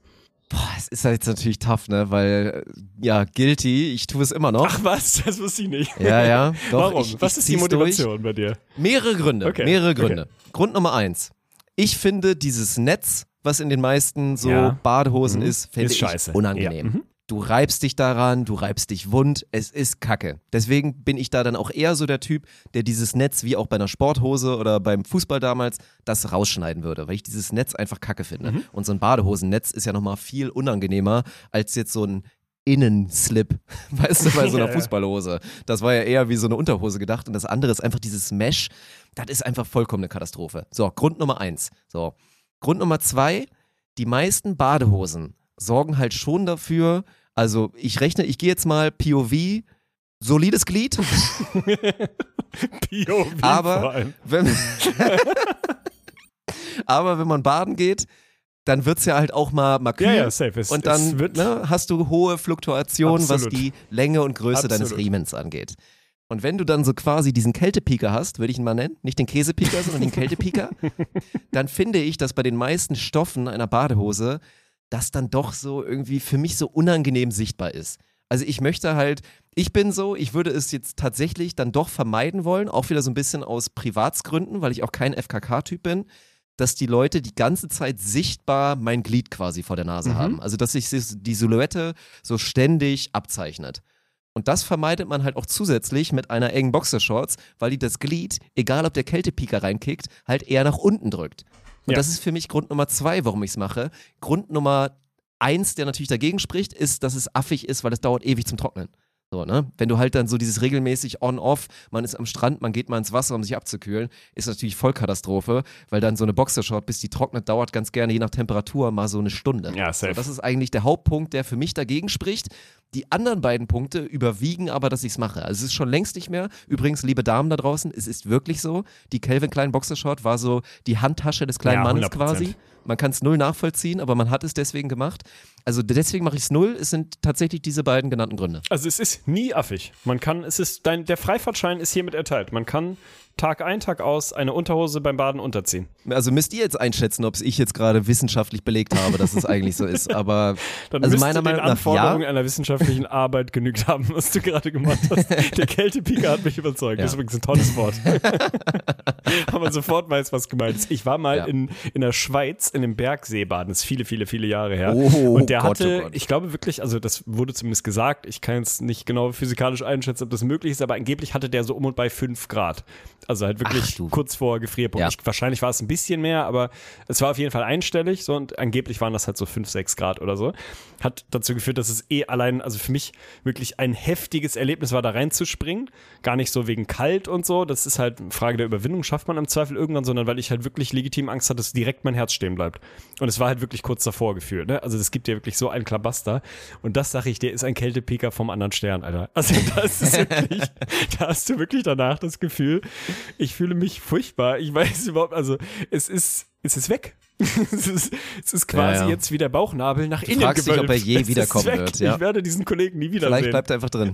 Boah, es ist halt jetzt natürlich tough, ne? Weil, äh, ja, guilty, ich tue es immer noch. Ach was, das wusste ich nicht. Ja, ja. Doch, Warum? Ich, was ich ist die Motivation bei dir? Durch. Mehrere Gründe. Okay, Mehrere okay. Gründe. Grund Nummer eins. Ich finde dieses Netz, was in den meisten so Ja. Badehosen Mhm. ist, finde Ist ich scheiße. unangenehm. Ja. Mhm. Du reibst dich daran, du reibst dich wund, es ist Kacke. Deswegen bin ich da dann auch eher so der Typ, der dieses Netz, wie auch bei einer Sporthose oder beim Fußball damals, das rausschneiden würde, weil ich dieses Netz einfach Kacke finde. Mhm. Und so ein Badehosennetz ist ja nochmal viel unangenehmer als jetzt so ein Innenslip, [LAUGHS] weißt du, bei so [LAUGHS] einer Ja. Fußballhose. Das war ja eher wie so eine Unterhose gedacht und das andere ist einfach dieses Mesh. Das ist einfach vollkommen eine Katastrophe. So, Grund Nummer eins. So, Grund Nummer zwei, die meisten Badehosen sorgen halt schon dafür, also ich rechne, ich gehe jetzt mal POV, solides Glied, [LAUGHS] POV aber wenn, [LAUGHS] aber wenn man baden geht, dann wird es ja halt auch mal, mal kühl. Ja, ja, safe. Es, Und dann ne, hast du hohe Fluktuationen, was die Länge und Größe deines Absolut. Riemens angeht. Und wenn du dann so quasi diesen Kältepieker hast, würde ich ihn mal nennen, nicht den Käsepieker, sondern den [LAUGHS] Kältepieker, dann finde ich, dass bei den meisten Stoffen einer Badehose das dann doch so irgendwie für mich so unangenehm sichtbar ist. Also ich möchte halt, ich bin so, ich würde es jetzt tatsächlich dann doch vermeiden wollen, auch wieder so ein bisschen aus Privatsgründen, weil ich auch kein FKK-Typ bin, dass die Leute die ganze Zeit sichtbar mein Glied quasi vor der Nase Mhm. haben. Also dass sich die Silhouette so ständig abzeichnet. Und das vermeidet man halt auch zusätzlich mit einer engen Boxershorts, weil die das Glied, egal ob der Kältepieker reinkickt, halt eher nach unten drückt. Und Ja. das ist für mich Grund Nummer zwei, warum ich es mache. Grund Nummer eins, der natürlich dagegen spricht, ist, dass es affig ist, weil es dauert ewig zum Trocknen. So, ne? Wenn du halt dann so dieses regelmäßig on-off, man ist am Strand, man geht mal ins Wasser, um sich abzukühlen, ist natürlich Vollkatastrophe, weil dann so eine Boxershort, bis die trocknet, dauert ganz gerne, je nach Temperatur, mal so eine Stunde. Ja, safe. So, das ist eigentlich der Hauptpunkt, der für mich dagegen spricht. Die anderen beiden Punkte überwiegen aber, dass ich es mache. Also es ist schon längst nicht mehr. Übrigens, liebe Damen da draußen, es ist wirklich so. Die Calvin Klein Boxershort war so die Handtasche des kleinen Ja, Mannes 100%. quasi. Man kann es null nachvollziehen, aber man hat es deswegen gemacht. Also deswegen mache ich es null. Es sind tatsächlich diese beiden genannten Gründe. Also es ist nie affig. Man kann, es ist, dein, der Freifahrtschein ist hiermit erteilt. Man kann Tag ein, Tag aus eine Unterhose beim Baden unterziehen. Also müsst ihr jetzt einschätzen, ob es ich jetzt gerade wissenschaftlich belegt habe, dass es eigentlich so ist. Aber [LAUGHS] Dann also meiner Meinung nach Anforderungen ja. einer wissenschaftlichen Arbeit genügt haben, was du gerade gemacht hast. Der Kältepieker hat mich überzeugt. Ja. Das ist übrigens ein tolles Wort. [LAUGHS] Aber man sofort weiß, was gemeint ist. Ich war mal Ja. in, in der Schweiz in einem Bergseebaden. Das ist viele, viele, viele Jahre her. Oh Und der Gott, hatte, oh Gott. ich glaube wirklich, also das wurde zumindest gesagt, ich kann jetzt nicht genau physikalisch einschätzen, ob das möglich ist, aber angeblich hatte der so um und bei 5 Grad. Also halt wirklich Ach kurz vor Gefrierpunkt. Ja. Ich, wahrscheinlich war es ein bisschen mehr, aber es war auf jeden Fall einstellig so und angeblich waren das halt so 5, 6 Grad oder so. Hat dazu geführt, dass es eh allein, also für mich wirklich ein heftiges Erlebnis war, da reinzuspringen. Gar nicht so wegen kalt und so. Das ist halt eine Frage der Überwindung, schafft man im Zweifel irgendwann, sondern weil ich halt wirklich legitim Angst hatte, dass direkt mein Herz stehen bleibt. Und es war halt wirklich kurz davor gefühlt. Ne? Also es gibt ja wirklich so einen Klabaster. Und das sage ich dir, ist ein Kältepiker vom anderen Stern, Alter. Also das ist wirklich, [LAUGHS] da hast du wirklich danach das Gefühl, ich fühle mich furchtbar. Ich weiß überhaupt, also es ist, es ist weg. [LAUGHS] es, ist, es ist quasi Ja, ja. jetzt wie der Bauchnabel nach Du innen fragst dich, ob er gewölbt. je Es ist wiederkommen wird, ja. Ich werde diesen Kollegen nie wiedersehen. Vielleicht bleibt er einfach drin.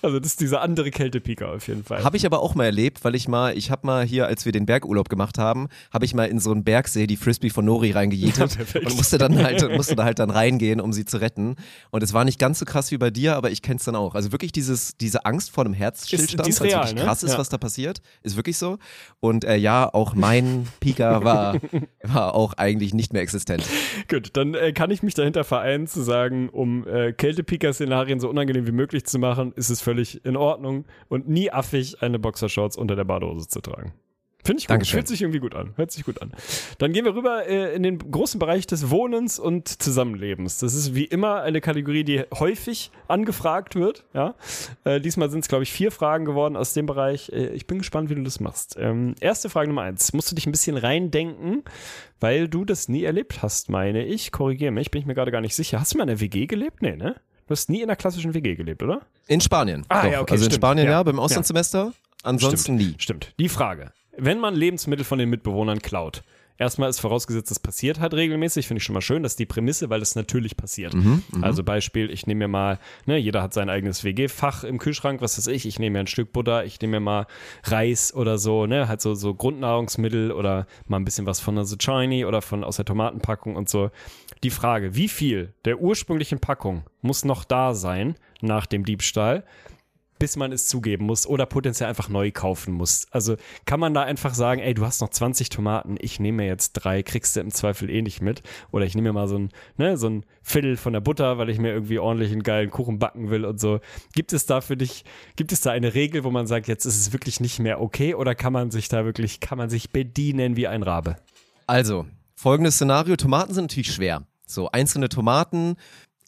Also das ist dieser andere Kältepiker auf jeden Fall. Habe ich aber auch mal erlebt, weil ich mal, ich habe mal hier, als wir den Bergurlaub gemacht haben, habe ich mal in so einen Bergsee die Frisbee von Nori reingejietet [LAUGHS] und musste dann halt, musste da halt dann reingehen, um sie zu retten. Und es war nicht ganz so krass wie bei dir, aber ich kenn's dann auch. Also wirklich dieses, diese Angst vor einem Herzstillstand, die ist weil's real, wirklich ne? krass ist, was da passiert, ist wirklich so. Und äh, ja, auch mein Pika war, [LAUGHS] war auch eigentlich nicht mehr existent. Gut, dann äh, kann ich mich dahinter vereinen zu sagen, um äh, Kältepika-Szenarien so unangenehm wie möglich zu machen, ist es völlig in Ordnung und nie affig, eine Boxershorts unter der Badehose zu tragen. Finde ich gut. Dankeschön. Fühlt sich irgendwie gut an. Hört sich gut an. Dann gehen wir rüber äh, in den großen Bereich des Wohnens und Zusammenlebens. Das ist wie immer eine Kategorie, die häufig angefragt wird. Ja? Äh, diesmal sind es, glaube ich, vier Fragen geworden aus dem Bereich. Äh, ich bin gespannt, wie du das machst. Ähm, erste Frage Nummer eins. Musst du dich ein bisschen reindenken, weil du das nie erlebt hast, meine ich. Korrigiere mich, bin ich mir gerade gar nicht sicher. Hast du mal in einer WG gelebt? Nee, ne? Du hast nie in einer klassischen WG gelebt, oder? In Spanien. Ah, Doch. ja, okay, also in stimmt. Spanien ja, Ja. beim Auslandssemester. Ansonsten nie. Stimmt. Die Frage. Wenn man Lebensmittel von den Mitbewohnern klaut, erstmal ist vorausgesetzt, das passiert halt regelmäßig, finde ich schon mal schön, das ist die Prämisse, weil das natürlich passiert. also Beispiel, ich nehme mir mal, ne, jeder hat sein eigenes WG-Fach im Kühlschrank, was weiß ich, ich nehme mir ein Stück Butter, ich nehme mir mal Reis oder so, ne, halt so, so Grundnahrungsmittel oder mal ein bisschen was von der Zucchini oder von aus der Tomatenpackung und so. Die Frage, wie viel der ursprünglichen Packung muss noch da sein nach dem Diebstahl? Bis man es zugeben muss oder potenziell einfach neu kaufen muss. Also kann man da einfach sagen, ey, du hast noch 20 Tomaten, ich nehme mir jetzt drei, kriegst du im Zweifel eh nicht mit. Oder ich nehme mir mal so ein, ne, so ein Viertel von der Butter, weil ich mir irgendwie ordentlich einen geilen Kuchen backen will und so. Gibt es da für dich, gibt es da eine Regel, wo man sagt, jetzt ist es wirklich nicht mehr okay oder kann man sich da wirklich, kann man sich bedienen wie ein Rabe? Also, folgendes Szenario: Tomaten sind natürlich schwer. So, einzelne Tomaten.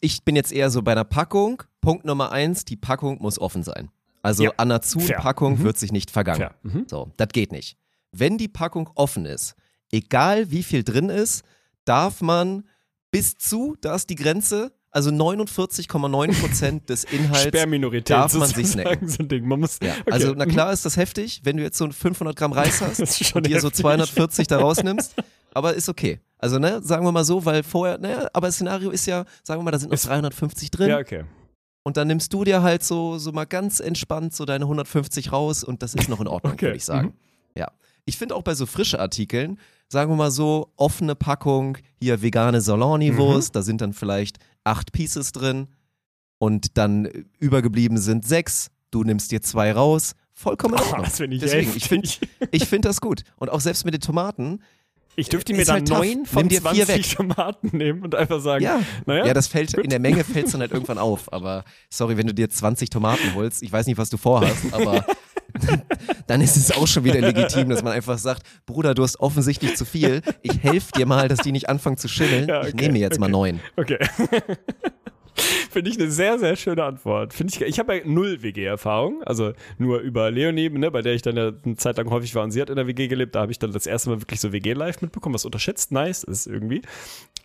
Ich bin jetzt eher so bei einer Packung. Punkt Nummer eins: die Packung muss offen sein. Also Ja, an einer fair. Zu-Packung wird sich nicht vergangen. Mhm. So, das geht nicht. Wenn die Packung offen ist, egal wie viel drin ist, darf man bis zu, da ist die Grenze, also 49,9% des Inhalts darf man sich snacken. so. Man muss, Ja, okay. also na klar ist das heftig, wenn du jetzt so ein 500 Gramm Reis [LAUGHS] hast und dir so heftig. 240 da rausnimmst, aber ist okay. Also ne, sagen wir mal so, weil vorher, naja, aber das Szenario ist ja, sagen wir mal, da sind noch 350 drin Ja, okay. und dann nimmst du dir halt so, so mal ganz entspannt so deine 150 raus und das ist noch in Ordnung, [LAUGHS] Okay, würde ich sagen. Ja. Ich finde auch bei so frischen Artikeln, sagen wir mal so, offene Packung, hier vegane Salami-Wurst, da sind dann vielleicht acht Pieces drin und dann übergeblieben sind sechs, du nimmst dir zwei raus, vollkommen in Oh, Ordnung. das finde ich Deswegen, heftig. ich finde [LAUGHS] ich find das gut. Und auch selbst mit den Tomaten, Ich dürfte mir dann halt neun von Nimm dir vier 20 Tomaten nehmen und einfach sagen, Ja, naja, ja das fällt in der Menge fällt es dann halt irgendwann auf. Aber sorry, wenn du dir 20 Tomaten holst, ich weiß nicht, was du vorhast, aber [LAUGHS] dann ist es auch schon wieder legitim, dass man einfach sagt, Bruder, du hast offensichtlich zu viel. Ich helfe dir mal, dass die nicht anfangen zu schimmeln. Ja, Ich okay, nehme mir jetzt mal okay. neun. Okay. [LAUGHS] [LAUGHS] Finde ich eine sehr, sehr schöne Antwort. Finde ich, ich habe ja null WG-Erfahrung, also nur über Leonie, ne, bei der ich dann ja eine Zeit lang häufig war und sie hat in der WG gelebt, da habe ich dann das erste Mal wirklich so WG-Live mitbekommen, was unterschätzt nice ist irgendwie.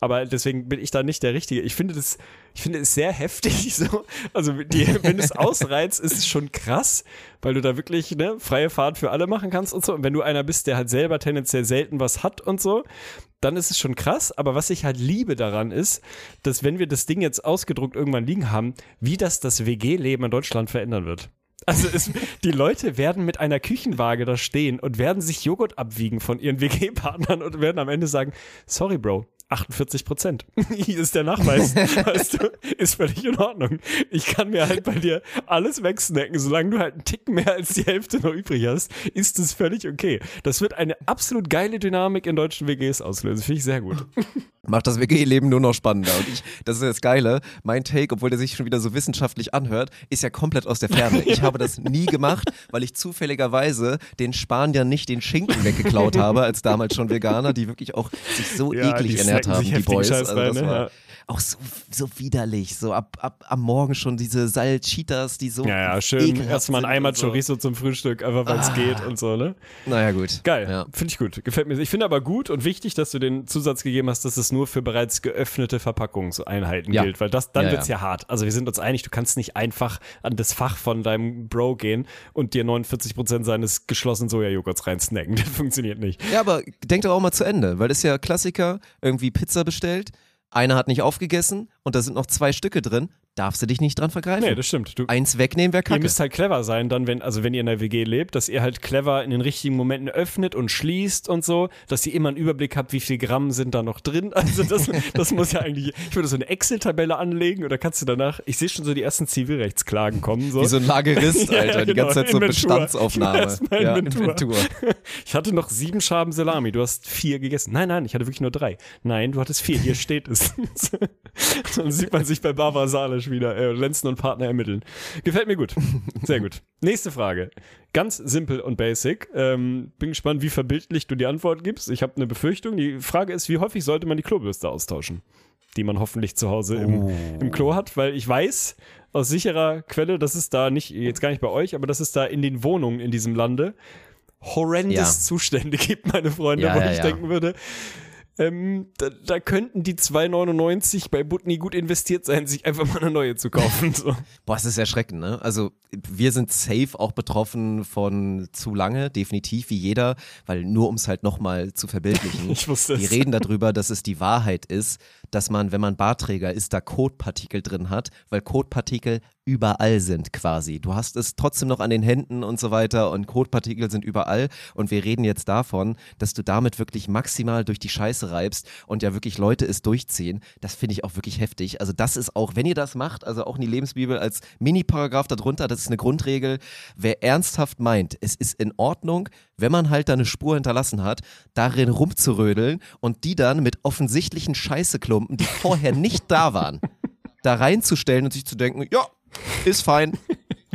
Aber deswegen bin ich da nicht der Richtige. Ich finde das, ich finde es sehr heftig [LAUGHS] so. Also die, wenn es ausreizt, ist es schon krass, weil du da wirklich ne, freie Fahrt für alle machen kannst und so. Und wenn du einer bist, der halt selber tendenziell selten was hat und so, dann ist es schon krass. Aber was ich halt liebe daran ist, dass wenn wir das Ding jetzt ausgedruckt irgendwann liegen haben, wie das das WG-Leben in Deutschland verändern wird. Also es, die Leute werden mit einer Küchenwaage da stehen und werden sich Joghurt abwiegen von ihren WG-Partnern und werden am Ende sagen, sorry Bro, 48 Prozent. [LAUGHS] Hier ist der Nachweis. weißt du, ist völlig in Ordnung. Ich kann mir halt bei dir alles wegsnacken, solange du halt einen Ticken mehr als die Hälfte noch übrig hast, ist es völlig okay. Das wird eine absolut geile Dynamik in deutschen WGs auslösen. Finde ich sehr gut. [LAUGHS] Macht das WG-Leben nur noch spannender. Und ich, das ist das Geile. Mein Take, obwohl der sich schon wieder so wissenschaftlich anhört, ist ja komplett aus der Ferne. Ich [LAUGHS] habe das nie gemacht, weil ich zufälligerweise den Spaniern nicht den Schinken weggeklaut habe, als damals schon Veganer, die wirklich auch sich so Ja, eklig ernährt snacken haben, sich die Boys. Also das ne? war. Auch so, so widerlich. So ab, ab am Morgen schon diese Salchitas, die so Ja, ja, schön. Erstmal ein Eimer so. Chorizo zum Frühstück, einfach weil es geht und so, ne? Naja, gut. Geil, Ja. finde ich gut. Gefällt mir. Ich finde aber gut und wichtig, dass du den Zusatz gegeben hast, dass es nur für bereits geöffnete Verpackungseinheiten Ja. gilt, weil das dann Ja, wird's ja. ja hart. Also wir sind uns einig, du kannst nicht einfach an das Fach von deinem Bro gehen und dir 49% seines geschlossenen Sojajoghurts reinsnacken. [LAUGHS] Das funktioniert nicht. Ja, aber denk doch auch mal zu Ende, weil das ist ja Klassiker, irgendwie Pizza bestellt, einer hat nicht aufgegessen und da sind noch zwei Stücke drin, darfst du dich nicht dran vergreifen. Nee, das stimmt. Du, Eins wegnehmen wäre Ihr kacke. müsst halt clever sein, dann, wenn, also wenn ihr in der WG lebt, dass ihr halt clever in den richtigen Momenten öffnet und schließt und so, dass ihr immer einen Überblick habt, wie viel Gramm sind da noch drin. [LAUGHS] Also das, das muss ja eigentlich, ich würde so eine Excel-Tabelle anlegen oder kannst du danach, ich sehe schon so die ersten Zivilrechtsklagen kommen. So. Wie so ein Lagerist, [LAUGHS] Ja, Alter, die genau, ganze Zeit so Inventur. Bestandsaufnahme. Erstmal Ja, Inventur. Inventur. [LAUGHS] Ich hatte noch sieben Schaben Salami, du hast vier gegessen. Nein, nein, ich hatte wirklich nur drei. Nein, du hattest vier, hier steht es. Dann sieht man sich bei Barbara Salisch wieder, äh, Lenzen und Partner ermitteln. Gefällt mir gut. Sehr gut. [LAUGHS] Nächste Frage. Ganz simpel und basic. Ähm, bin gespannt, wie verbildlich du die Antwort gibst. Ich habe eine Befürchtung. Die Frage ist, wie häufig sollte man die Klobürste austauschen? Die man hoffentlich zu Hause im, im Klo hat, weil ich weiß aus sicherer Quelle, dass es da nicht, jetzt gar nicht bei euch, aber dass es da in den Wohnungen in diesem Lande horrendes Ja. Zustände [LAUGHS] gibt, meine Freunde, Ja, wo ja, ich denken würde, ähm, da, da könnten die 2,99 bei Butni gut investiert sein, sich einfach mal eine neue zu kaufen. So. [LAUGHS] Boah, es ist erschreckend, ne? Also wir sind safe auch betroffen von zu lange, definitiv wie jeder, weil nur um es halt nochmal zu verbildlichen. [LAUGHS] Ich wusste Wir es. reden darüber, dass es die Wahrheit ist, dass man, wenn man Barträger ist, da Kotpartikel drin hat, weil Kotpartikel überall sind quasi. Du hast es trotzdem noch an den Händen und so weiter und Kotpartikel sind überall und wir reden jetzt davon, dass du damit wirklich maximal durch die Scheiße reibst und ja wirklich Leute es durchziehen. Das finde ich auch wirklich heftig. Also das ist auch, wenn ihr das macht, also auch in die Lebensbibel als Mini-Paragraph darunter, das ist eine Grundregel, wer ernsthaft meint, es ist in Ordnung, wenn man halt da eine Spur hinterlassen hat, darin rumzurödeln und die dann mit offensichtlichen Scheißeklumpen, die vorher nicht da waren, da reinzustellen und sich zu denken, ja, ist fein,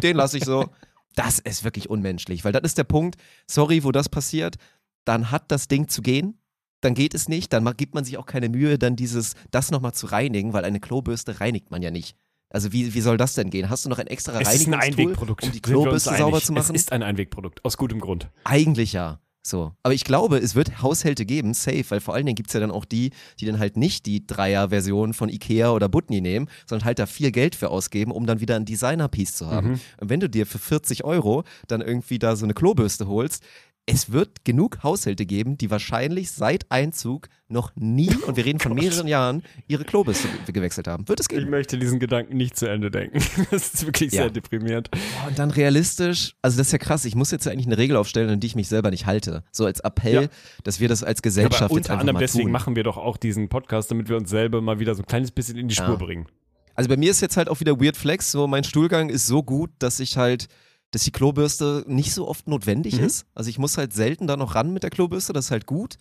den lasse ich so. Das ist wirklich unmenschlich, weil das ist der Punkt, sorry, wo das passiert, dann hat das Ding zu gehen, dann geht es nicht, dann gibt man sich auch keine Mühe, dann dieses, das nochmal zu reinigen, weil eine Klobürste reinigt man ja nicht. Also wie, wie soll das denn gehen? Hast du noch ein extra Es ist ein Einwegprodukt. um die Klobürste sauber zu machen? Es ist ein Einwegprodukt, aus gutem Grund. Eigentlich ja. So. Aber ich glaube, es wird Haushälte geben, safe, weil vor allen Dingen gibt es ja dann auch die, die dann halt nicht die Dreier-Version von Ikea oder Butni nehmen, sondern halt da viel Geld für ausgeben, um dann wieder ein Designer-Piece zu haben. Und wenn du dir für 40 Euro dann irgendwie da so eine Klobürste holst, es wird genug Haushalte geben, die wahrscheinlich seit Einzug noch nie, und wir reden von [LAUGHS] mehreren Jahren, ihre ge- gewechselt haben. Wird es Ich geben. möchte diesen Gedanken nicht zu Ende denken. [LAUGHS] Das ist wirklich Ja. sehr deprimierend. Und dann realistisch, also das ist ja krass, ich muss jetzt ja eigentlich eine Regel aufstellen, an die ich mich selber nicht halte. So als Appell, Ja. dass wir das als Aber Gesellschaft jetzt unter anderem deswegen tun. machen wir doch auch diesen Podcast, damit wir uns selber mal wieder so ein kleines bisschen in die. Spur bringen. Also bei mir ist jetzt halt auch wieder Weird Flex, so mein Stuhlgang ist so gut, dass ich halt, dass die Klobürste nicht so oft notwendig Mhm. ist. Also ich muss halt selten da noch ran mit der Klobürste, das ist halt gut.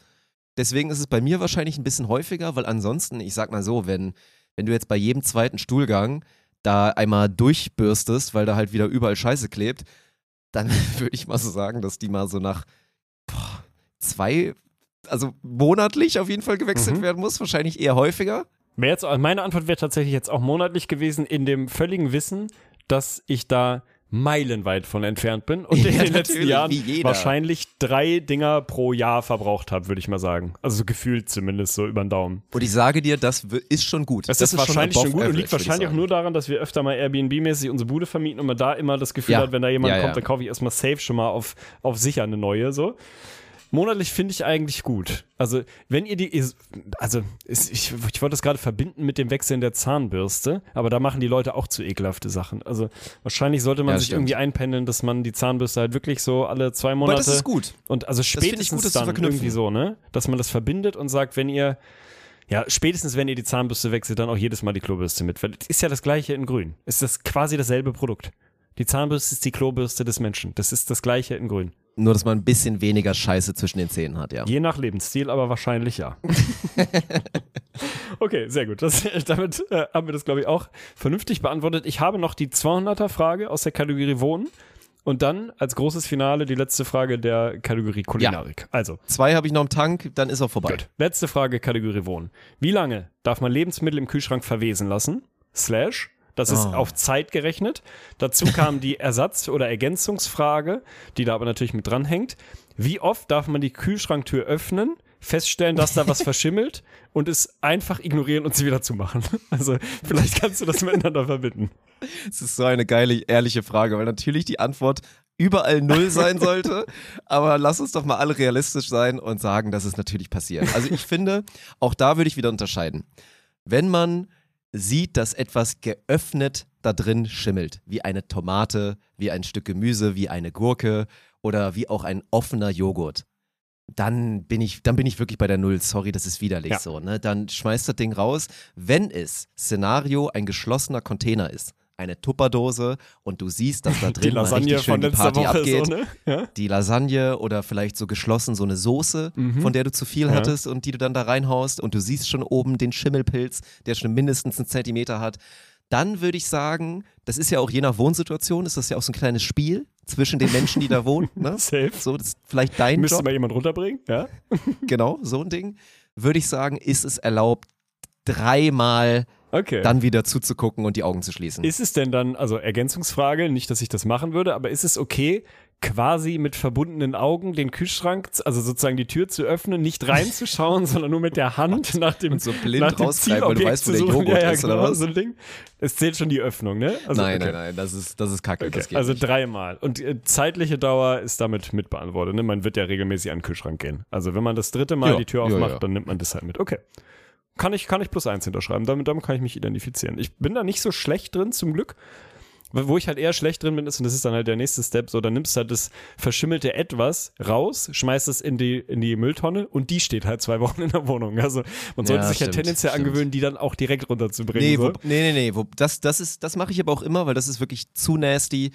Deswegen ist es bei mir wahrscheinlich ein bisschen häufiger, weil ansonsten, ich sag mal so, wenn, wenn du jetzt bei jedem zweiten Stuhlgang da einmal durchbürstest, weil da halt wieder überall Scheiße klebt, dann [LAUGHS] würde ich mal so sagen, dass die mal so nach boah, zwei, also monatlich auf jeden Fall gewechselt Mhm. werden muss, wahrscheinlich eher häufiger. Jetzt, meine Antwort wäre tatsächlich jetzt auch monatlich gewesen, in dem völligen Wissen, dass ich da meilenweit von entfernt bin und in [LAUGHS] Ja, den letzten Jahren wahrscheinlich drei Dinger pro Jahr verbraucht habe, würde ich mal sagen. Also so gefühlt zumindest so über den Daumen. Und ich sage dir, das ist schon gut. Das, ist wahrscheinlich schon, above gut und liegt wahrscheinlich auch nur daran, dass wir öfter mal Airbnb-mäßig unsere Bude vermieten und man da immer das Gefühl Ja. hat, wenn da jemand ja. kommt, dann kaufe ich erstmal safe schon mal auf, auf sicher eine neue so. Monatlich finde ich eigentlich gut. Also, wenn ihr die, also ich, ich wollte das gerade verbinden mit dem Wechseln der Zahnbürste, aber da machen die Leute auch zu ekelhafte Sachen. Also, wahrscheinlich sollte man Ja, sich stimmt. irgendwie einpendeln, dass man die Zahnbürste halt wirklich so alle zwei Monate. Aber das ist gut. Und also spätestens gut, dann irgendwie so, ne? Dass man das verbindet und sagt, wenn ihr, ja, spätestens wenn ihr die Zahnbürste wechselt, dann auch jedes Mal die Klobürste mit. Weil es ist ja das gleiche in grün. Es ist das quasi dasselbe Produkt. Die Zahnbürste ist die Klobürste des Menschen. Das ist das gleiche in grün. Nur, dass man ein bisschen weniger Scheiße zwischen den Zähnen hat, ja. Je nach Lebensstil, aber wahrscheinlich ja. [LAUGHS] okay, sehr gut. Das, damit äh, haben wir das, glaube ich, auch vernünftig beantwortet. Ich habe noch die 200er-Frage aus der Kategorie Wohnen. Und dann als großes Finale die letzte Frage der Kategorie Kulinarik. Also, Zwei habe ich noch im Tank, dann ist auch vorbei. Gut. Letzte Frage, Kategorie Wohnen. Wie lange darf man Lebensmittel im Kühlschrank verwesen lassen? Slash. Das ist Oh. auf Zeit gerechnet. Dazu kam die Ersatz- oder Ergänzungsfrage, die da aber natürlich mit dranhängt. Wie oft darf man die Kühlschranktür öffnen, feststellen, dass da was [LAUGHS] verschimmelt und es einfach ignorieren und sie wieder zumachen? Also, vielleicht kannst du das miteinander verbinden. Das ist so eine geile, ehrliche Frage, weil natürlich die Antwort überall null sein sollte. aber lass uns doch mal alle realistisch sein und sagen, dass es natürlich passiert. Also ich finde, auch da würde ich wieder unterscheiden. Wenn man sieht, dass etwas geöffnet da drin schimmelt, wie eine Tomate, wie ein Stück Gemüse, wie eine Gurke oder wie auch ein offener Joghurt, dann bin ich, dann bin ich wirklich bei der Null. Sorry, das ist widerlich Ja. so. Ne? Dann schmeißt das Ding raus. Wenn es Szenario ein geschlossener Container ist, eine Tupperdose und du siehst, dass da [LAUGHS] Die drin mal Lasagne richtig schön von die Party abgeht. so, ne? Ja? Die Lasagne oder vielleicht so geschlossen so eine Soße, von der du zu viel Mhm. Ja. hattest und die du dann da reinhaust und du siehst schon oben den Schimmelpilz, der schon mindestens einen Zentimeter hat. Dann würde ich sagen, das ist ja auch je nach Wohnsituation, ist das ja auch so ein kleines Spiel zwischen den Menschen, die da wohnen. [LAUGHS] Ne? Safe. So, das ist vielleicht dein Müsste Job mal jemand runterbringen, ja? [LAUGHS] genau, so ein Ding, würde ich sagen, ist es erlaubt, dreimal Okay. dann wieder zuzugucken und die Augen zu schließen. Ist es denn dann, also Ergänzungsfrage, nicht, dass ich das machen würde, aber ist es okay, quasi mit verbundenen Augen den Kühlschrank, also sozusagen die Tür zu öffnen, nicht reinzuschauen, [LAUGHS] sondern nur mit der Hand nach dem, Und so blind nach dem rausgreifen, weil du weißt, wo der. Joghurt ja, ja, ist, oder genau, was? So ein Ding. Es zählt schon die Öffnung, ne? Also, nein, okay. nein, nein, das ist, das ist kacke. Okay. Das geht Also nicht. dreimal. Und äh, zeitliche Dauer ist damit mit beantwortet. Ne? Man wird ja regelmäßig an den Kühlschrank gehen. Also wenn man das dritte Mal Ja, die Tür aufmacht, dann nimmt man das halt mit. Okay. Kann ich, kann ich plus eins hinterschreiben. Damit, damit kann ich mich identifizieren. Ich bin da nicht so schlecht drin, zum Glück. Wo ich halt eher schlecht drin bin, ist, und das ist dann halt der nächste Step, so, dann nimmst du halt das verschimmelte Etwas raus, schmeißt es in die, in die Mülltonne und die steht halt zwei Wochen in der Wohnung. Also man sollte Ja, sich ja stimmt, tendenziell stimmt. angewöhnen, die dann auch direkt runterzubringen. Nee, so. wo, nee, nee, nee. Wo, das, das, ist, das mache ich aber auch immer, weil das ist wirklich zu nasty.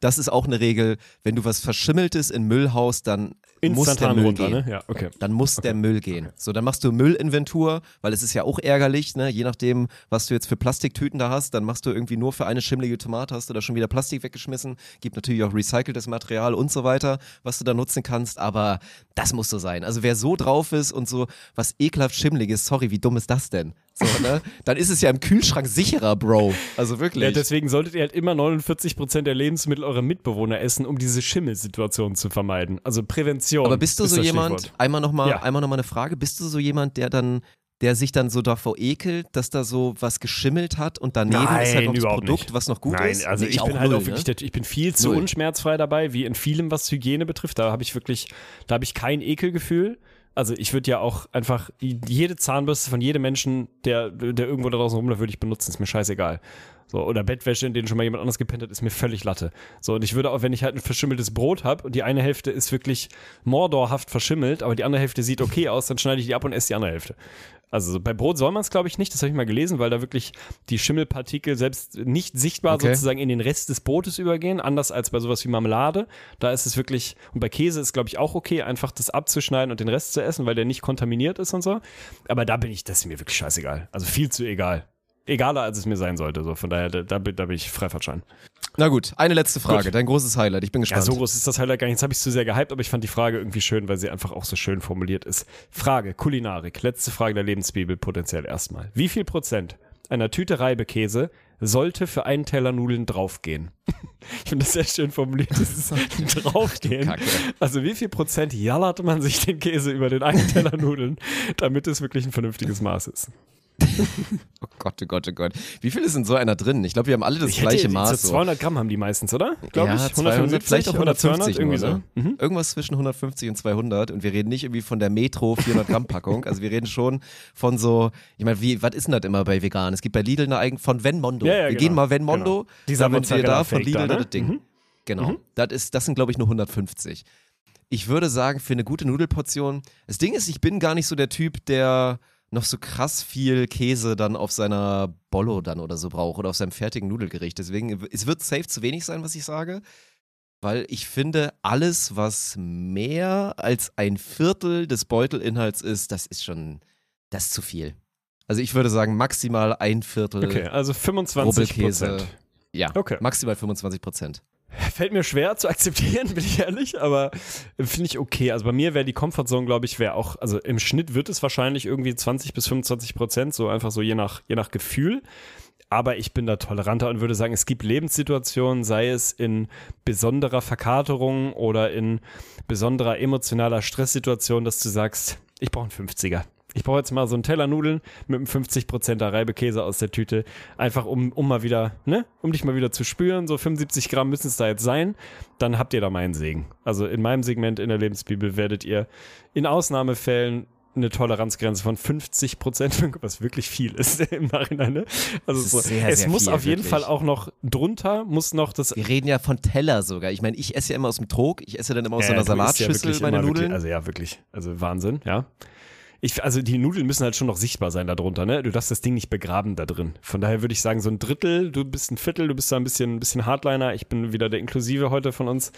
Das ist auch eine Regel. Wenn du was Verschimmeltes in Müll haust, dann Instantan Müll runter, gehen. ne? Ja, okay. Dann muss der Müll gehen. So, dann machst du Müllinventur, weil es ist ja auch ärgerlich, ne? Je nachdem, was du jetzt für Plastiktüten da hast, dann machst du irgendwie nur für eine schimmlige Tomate, hast du da schon wieder Plastik weggeschmissen. Gibt natürlich auch recyceltes Material und so weiter, was du da nutzen kannst, aber das muss so sein. Also wer so drauf ist und so was ekelhaft schimmliges, sorry, wie dumm ist das denn? So, ne? [LAUGHS] Dann ist es ja im Kühlschrank sicherer, Bro. Also wirklich. Ja, deswegen solltet ihr halt immer 49% der Lebensmittel eurer Mitbewohner essen, um diese Schimmelsituation zu vermeiden. Also Prävention. Aber bist du so jemand, Stichwort. einmal nochmal Ja. einmal noch mal eine Frage, bist du so jemand, der dann, der sich dann so davor ekelt, dass da so was geschimmelt hat und daneben ist halt noch das Produkt, nicht. was noch gut Nein, ist? also Nee, ich, bin halt auch wirklich, ne? ich bin viel zu Null. unschmerzfrei dabei, wie in vielem, was Hygiene betrifft. Da habe ich wirklich, da habe ich kein Ekelgefühl. Also ich würde ja auch einfach jede Zahnbürste von jedem Menschen, der, der irgendwo da draußen rumläuft, würde ich benutzen. Ist mir scheißegal. So, oder Bettwäsche, in denen schon mal jemand anderes gepennt hat, ist mir völlig Latte. So, und ich würde auch, wenn ich halt ein verschimmeltes Brot habe und die eine Hälfte ist wirklich mordorhaft verschimmelt, aber die andere Hälfte sieht okay aus, dann schneide ich die ab und esse die andere Hälfte. Also so bei Brot soll man es, glaube ich, nicht. Das habe ich mal gelesen, weil da wirklich die Schimmelpartikel selbst nicht sichtbar Okay. sozusagen in den Rest des Brotes übergehen. Anders als bei sowas wie Marmelade. Da ist es wirklich, und bei Käse ist, glaube ich, auch okay, einfach das abzuschneiden und den Rest zu essen, weil der nicht kontaminiert ist und so. Aber da bin ich, das ist mir wirklich scheißegal. Also viel zu egal. Egaler, als es mir sein sollte. So, von daher, da, da, bin- ich Freifahrtschein. Na gut, eine letzte Frage. Gut. Dein großes Highlight. Ich bin Ja, gespannt. so groß ist das Highlight gar nicht. Jetzt habe ich zu sehr gehypt, aber ich fand die Frage irgendwie schön, weil sie einfach auch so schön formuliert ist. Frage, Kulinarik, letzte Frage der Lebensbibel potenziell erstmal. Wie viel Prozent einer Tüte Reibekäse sollte für einen Teller Nudeln draufgehen? [LAUGHS] Ich finde das sehr schön formuliert, [LAUGHS] das ist draufgehen. Also wie viel Prozent jallert man sich den Käse über den einen Teller Nudeln, damit es wirklich ein vernünftiges Maß ist? [LAUGHS] Oh Gott, oh Gott, oh Gott. Wie viel ist in so einer drin? Ich glaube, wir haben alle das Ich hätte- gleiche Maß. So so. 200 Gramm haben die meistens, oder? Glaube ja, ich. 200, vielleicht auch 150 irgendwie so. Mhm. Irgendwas zwischen 150 und 200 und wir reden nicht irgendwie von der Metro 400 Gramm Packung, also wir reden schon von so, ich meine, wie, was ist denn das immer bei vegan? Es gibt bei Lidl eine eigen, von Venmondo. Ja, ja, wir genau. gehen mal Venmondo, Genau. Da sind wir da von Lidl da, ne? das Ding. Mhm. Genau, das, ist, das sind glaube ich nur 150. Ich würde sagen, für eine gute Nudelportion, das Ding ist, ich bin gar nicht so der Typ, der noch so krass viel Käse dann auf seiner Bollo dann oder so braucht oder auf seinem fertigen Nudelgericht. Deswegen, es wird safe zu wenig sein, was ich sage. Weil ich finde, alles, was mehr als ein Viertel des Beutelinhalts ist, das ist schon, das ist zu viel. Also ich würde sagen, maximal ein Viertel Okay, also 25 Rubbelkäse. Prozent. Ja, Okay. maximal 25 Prozent. Fällt mir schwer zu akzeptieren, [LAUGHS] bin ich ehrlich, aber finde ich okay. Also bei mir wäre die Comfortzone, glaube ich, wäre auch, also im Schnitt wird es wahrscheinlich irgendwie 20 bis 25 Prozent, so einfach so je nach, je nach Gefühl. Aber ich bin da toleranter und würde sagen, es gibt Lebenssituationen, sei es in besonderer Verkaterung oder in besonderer emotionaler Stresssituation, dass du sagst, ich brauche einen 50er. Ich brauche jetzt mal so einen Teller Nudeln mit einem 50%er Reibekäse aus der Tüte. Einfach um, um mal wieder, ne? Um dich mal wieder zu spüren. So 75 Gramm müssen es da jetzt sein. Dann habt ihr da meinen Segen. Also in meinem Segment in der Lebensbibel werdet ihr in Ausnahmefällen eine Toleranzgrenze von 50 Prozent, was wirklich viel ist [LAUGHS] im Nachhinein. Ne? Also so, sehr, es sehr muss viel, auf jeden wirklich. Fall auch noch drunter, muss noch das Wir reden ja von Teller sogar. Ich meine, ich esse ja immer aus dem Trog, ich esse dann immer aus so Ja, einer ja Salatschüssel wirklich meine immer Nudeln. Wirklich, also ja, wirklich. Also Wahnsinn, ja. Ich, also die Nudeln müssen halt schon noch sichtbar sein darunter, ne? Du darfst das Ding nicht begraben da drin. Von daher würde ich sagen, so ein Drittel, du bist ein Viertel, du bist da ein bisschen, ein bisschen Hardliner. Ich bin wieder der Inklusive heute von uns.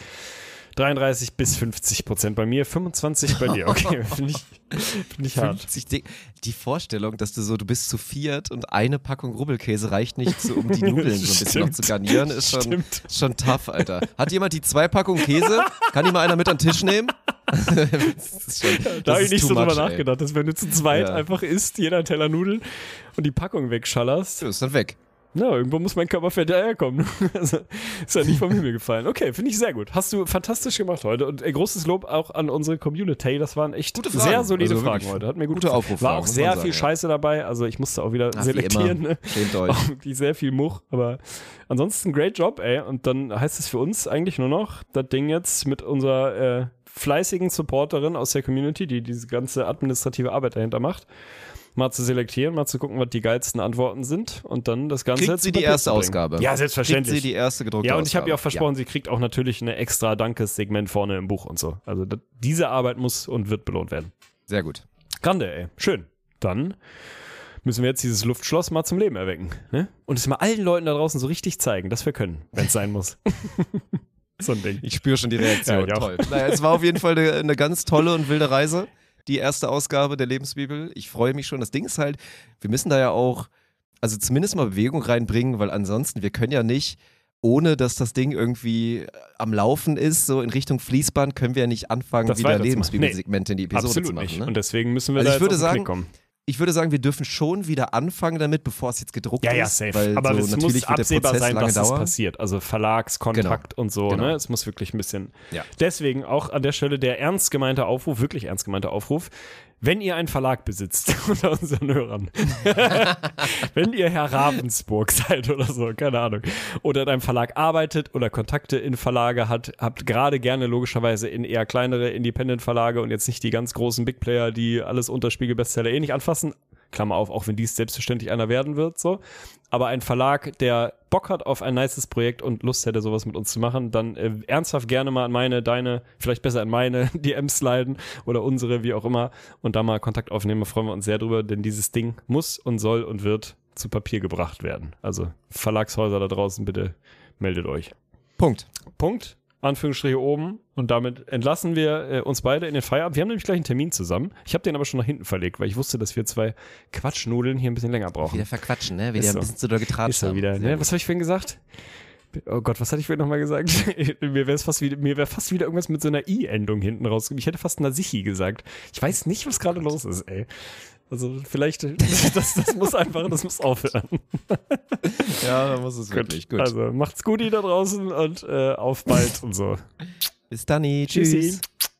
33 bis 50 Prozent bei mir, 25 bei dir. Okay, [LAUGHS] finde ich, find ich hart. 50 Ding. Die Vorstellung, dass du so, du bist zu viert und eine Packung Rubbelkäse reicht nicht, so, um die Nudeln so ein bisschen noch zu garnieren, ist schon, Stimmt. schon tough, Alter. Hat jemand die zwei Packungen Käse? Kann die mal einer mit an den Tisch nehmen? [LAUGHS] schon, Da habe ich nicht so drüber much, ey. nachgedacht, dass wenn du zu zweit Ja. einfach isst, jeder Teller Nudeln und die Packung wegschallerst, Ja, Ist dann weg. Na, irgendwo muss mein Körperfett ja herkommen. [LAUGHS] Also, ist ja nicht vom Himmel gefallen. Okay, finde ich sehr gut. Hast du fantastisch gemacht heute. Und äh, großes Lob auch an unsere Community. Das waren echt sehr solide Also Fragen heute. Hat mir gut gute. Aufruffragen, War auch sehr viel sagen, ja. Scheiße dabei. Also ich musste auch wieder Ach, selektieren. Ne? [LAUGHS] Auch wirklich sehr viel Much. Aber ansonsten great Job, ey. Und dann heißt es für uns eigentlich nur noch, das Ding jetzt mit unserer äh, fleißigen Supporterin aus der Community, die diese ganze administrative Arbeit dahinter macht, mal zu selektieren, mal zu gucken, was die geilsten Antworten sind und dann das Ganze Kriegt sie die erste. Ausgabe? Ja, Kriegt selbstverständlich. sie die erste gedruckte Ja, und ich habe ihr auch versprochen, sie kriegt auch natürlich eine extra Dankessegment vorne im Buch und so. Also das, diese Arbeit muss und wird belohnt werden. Ja. Sehr gut. Grande, ey. Schön. Dann müssen wir jetzt dieses Luftschloss mal zum Leben erwecken. Ne? Und es mal allen Leuten da draußen so richtig zeigen, dass wir können, wenn es sein muss. [LAUGHS] so ein Ding. Ich spüre schon die Reaktion. Ja. Toll. Naja, es war auf jeden Fall eine, eine ganz tolle und wilde Reise. Die erste Ausgabe der Lebensbibel. Ich freue mich schon. Das Ding ist halt, wir müssen da ja auch, also zumindest mal Bewegung reinbringen, weil ansonsten, wir können ja nicht, ohne dass das Ding irgendwie am Laufen ist, so in Richtung Fließband, können wir ja nicht anfangen, Das wieder. Lebensbibelsegmente in die Episode zu machen. Ne? Und deswegen müssen wir Also da ich jetzt würde sagen, kommen. Ich würde sagen, wir dürfen schon wieder anfangen damit, bevor es jetzt gedruckt Ja, ja, ist. safe. Weil Aber so es muss absehbar sein, dass es passiert. Also Verlagskontakt und so. Genau. Ne? Es muss wirklich ein bisschen. Ja. Deswegen auch an der Stelle der ernst gemeinte Aufruf, wirklich ernst gemeinte Aufruf. Wenn ihr einen Verlag besitzt [LAUGHS] unter unseren Hörern, [LAUGHS] wenn ihr Herr Ravensburg seid oder so, keine Ahnung, oder in einem Verlag arbeitet oder Kontakte in Verlage hat, habt gerade gerne logischerweise in eher kleinere Independent-Verlage und jetzt nicht die ganz großen Big Player, die alles unter Spiegel-Bestseller eh nicht anfassen. Klammer auf, auch wenn dies selbstverständlich einer werden wird, so. Aber ein Verlag, der Bock hat auf ein nices Projekt und Lust hätte, sowas mit uns zu machen, dann äh, ernsthaft gerne mal an meine, deine, vielleicht besser an meine [LAUGHS] DMs sliden oder unsere, wie auch immer, und da mal Kontakt aufnehmen. Da freuen wir uns sehr drüber, denn dieses Ding muss und soll und wird zu Papier gebracht werden. Also Verlagshäuser da draußen, bitte meldet euch. Punkt. Punkt. Anführungsstriche oben. Und damit entlassen wir äh, uns beide in den Feierabend. Wir haben nämlich gleich einen Termin zusammen. Ich habe den aber schon nach hinten verlegt, weil ich wusste, dass wir zwei Quatschnudeln hier ein bisschen länger brauchen. Wieder verquatschen, ne? Wieder Ist ein so. bisschen zu doll getratscht. Ist haben. wieder. Ne? Was habe ich vorhin gesagt? Oh Gott, was hatte ich vorhin nochmal gesagt? [LAUGHS] mir wäre fast wieder, mir wäre fast wieder irgendwas mit so einer I-Endung hinten rausgekommen. Ich hätte fast Nasichi gesagt. Ich weiß nicht, was gerade los ist, ey. Also vielleicht, [LAUGHS] das, das muss einfach, das muss aufhören. [LAUGHS] Ja, da muss es wirklich. Gut. Also macht's gut, ihr da draußen und äh, auf bald und so. Bis dann. Tschüss. Tschüssi.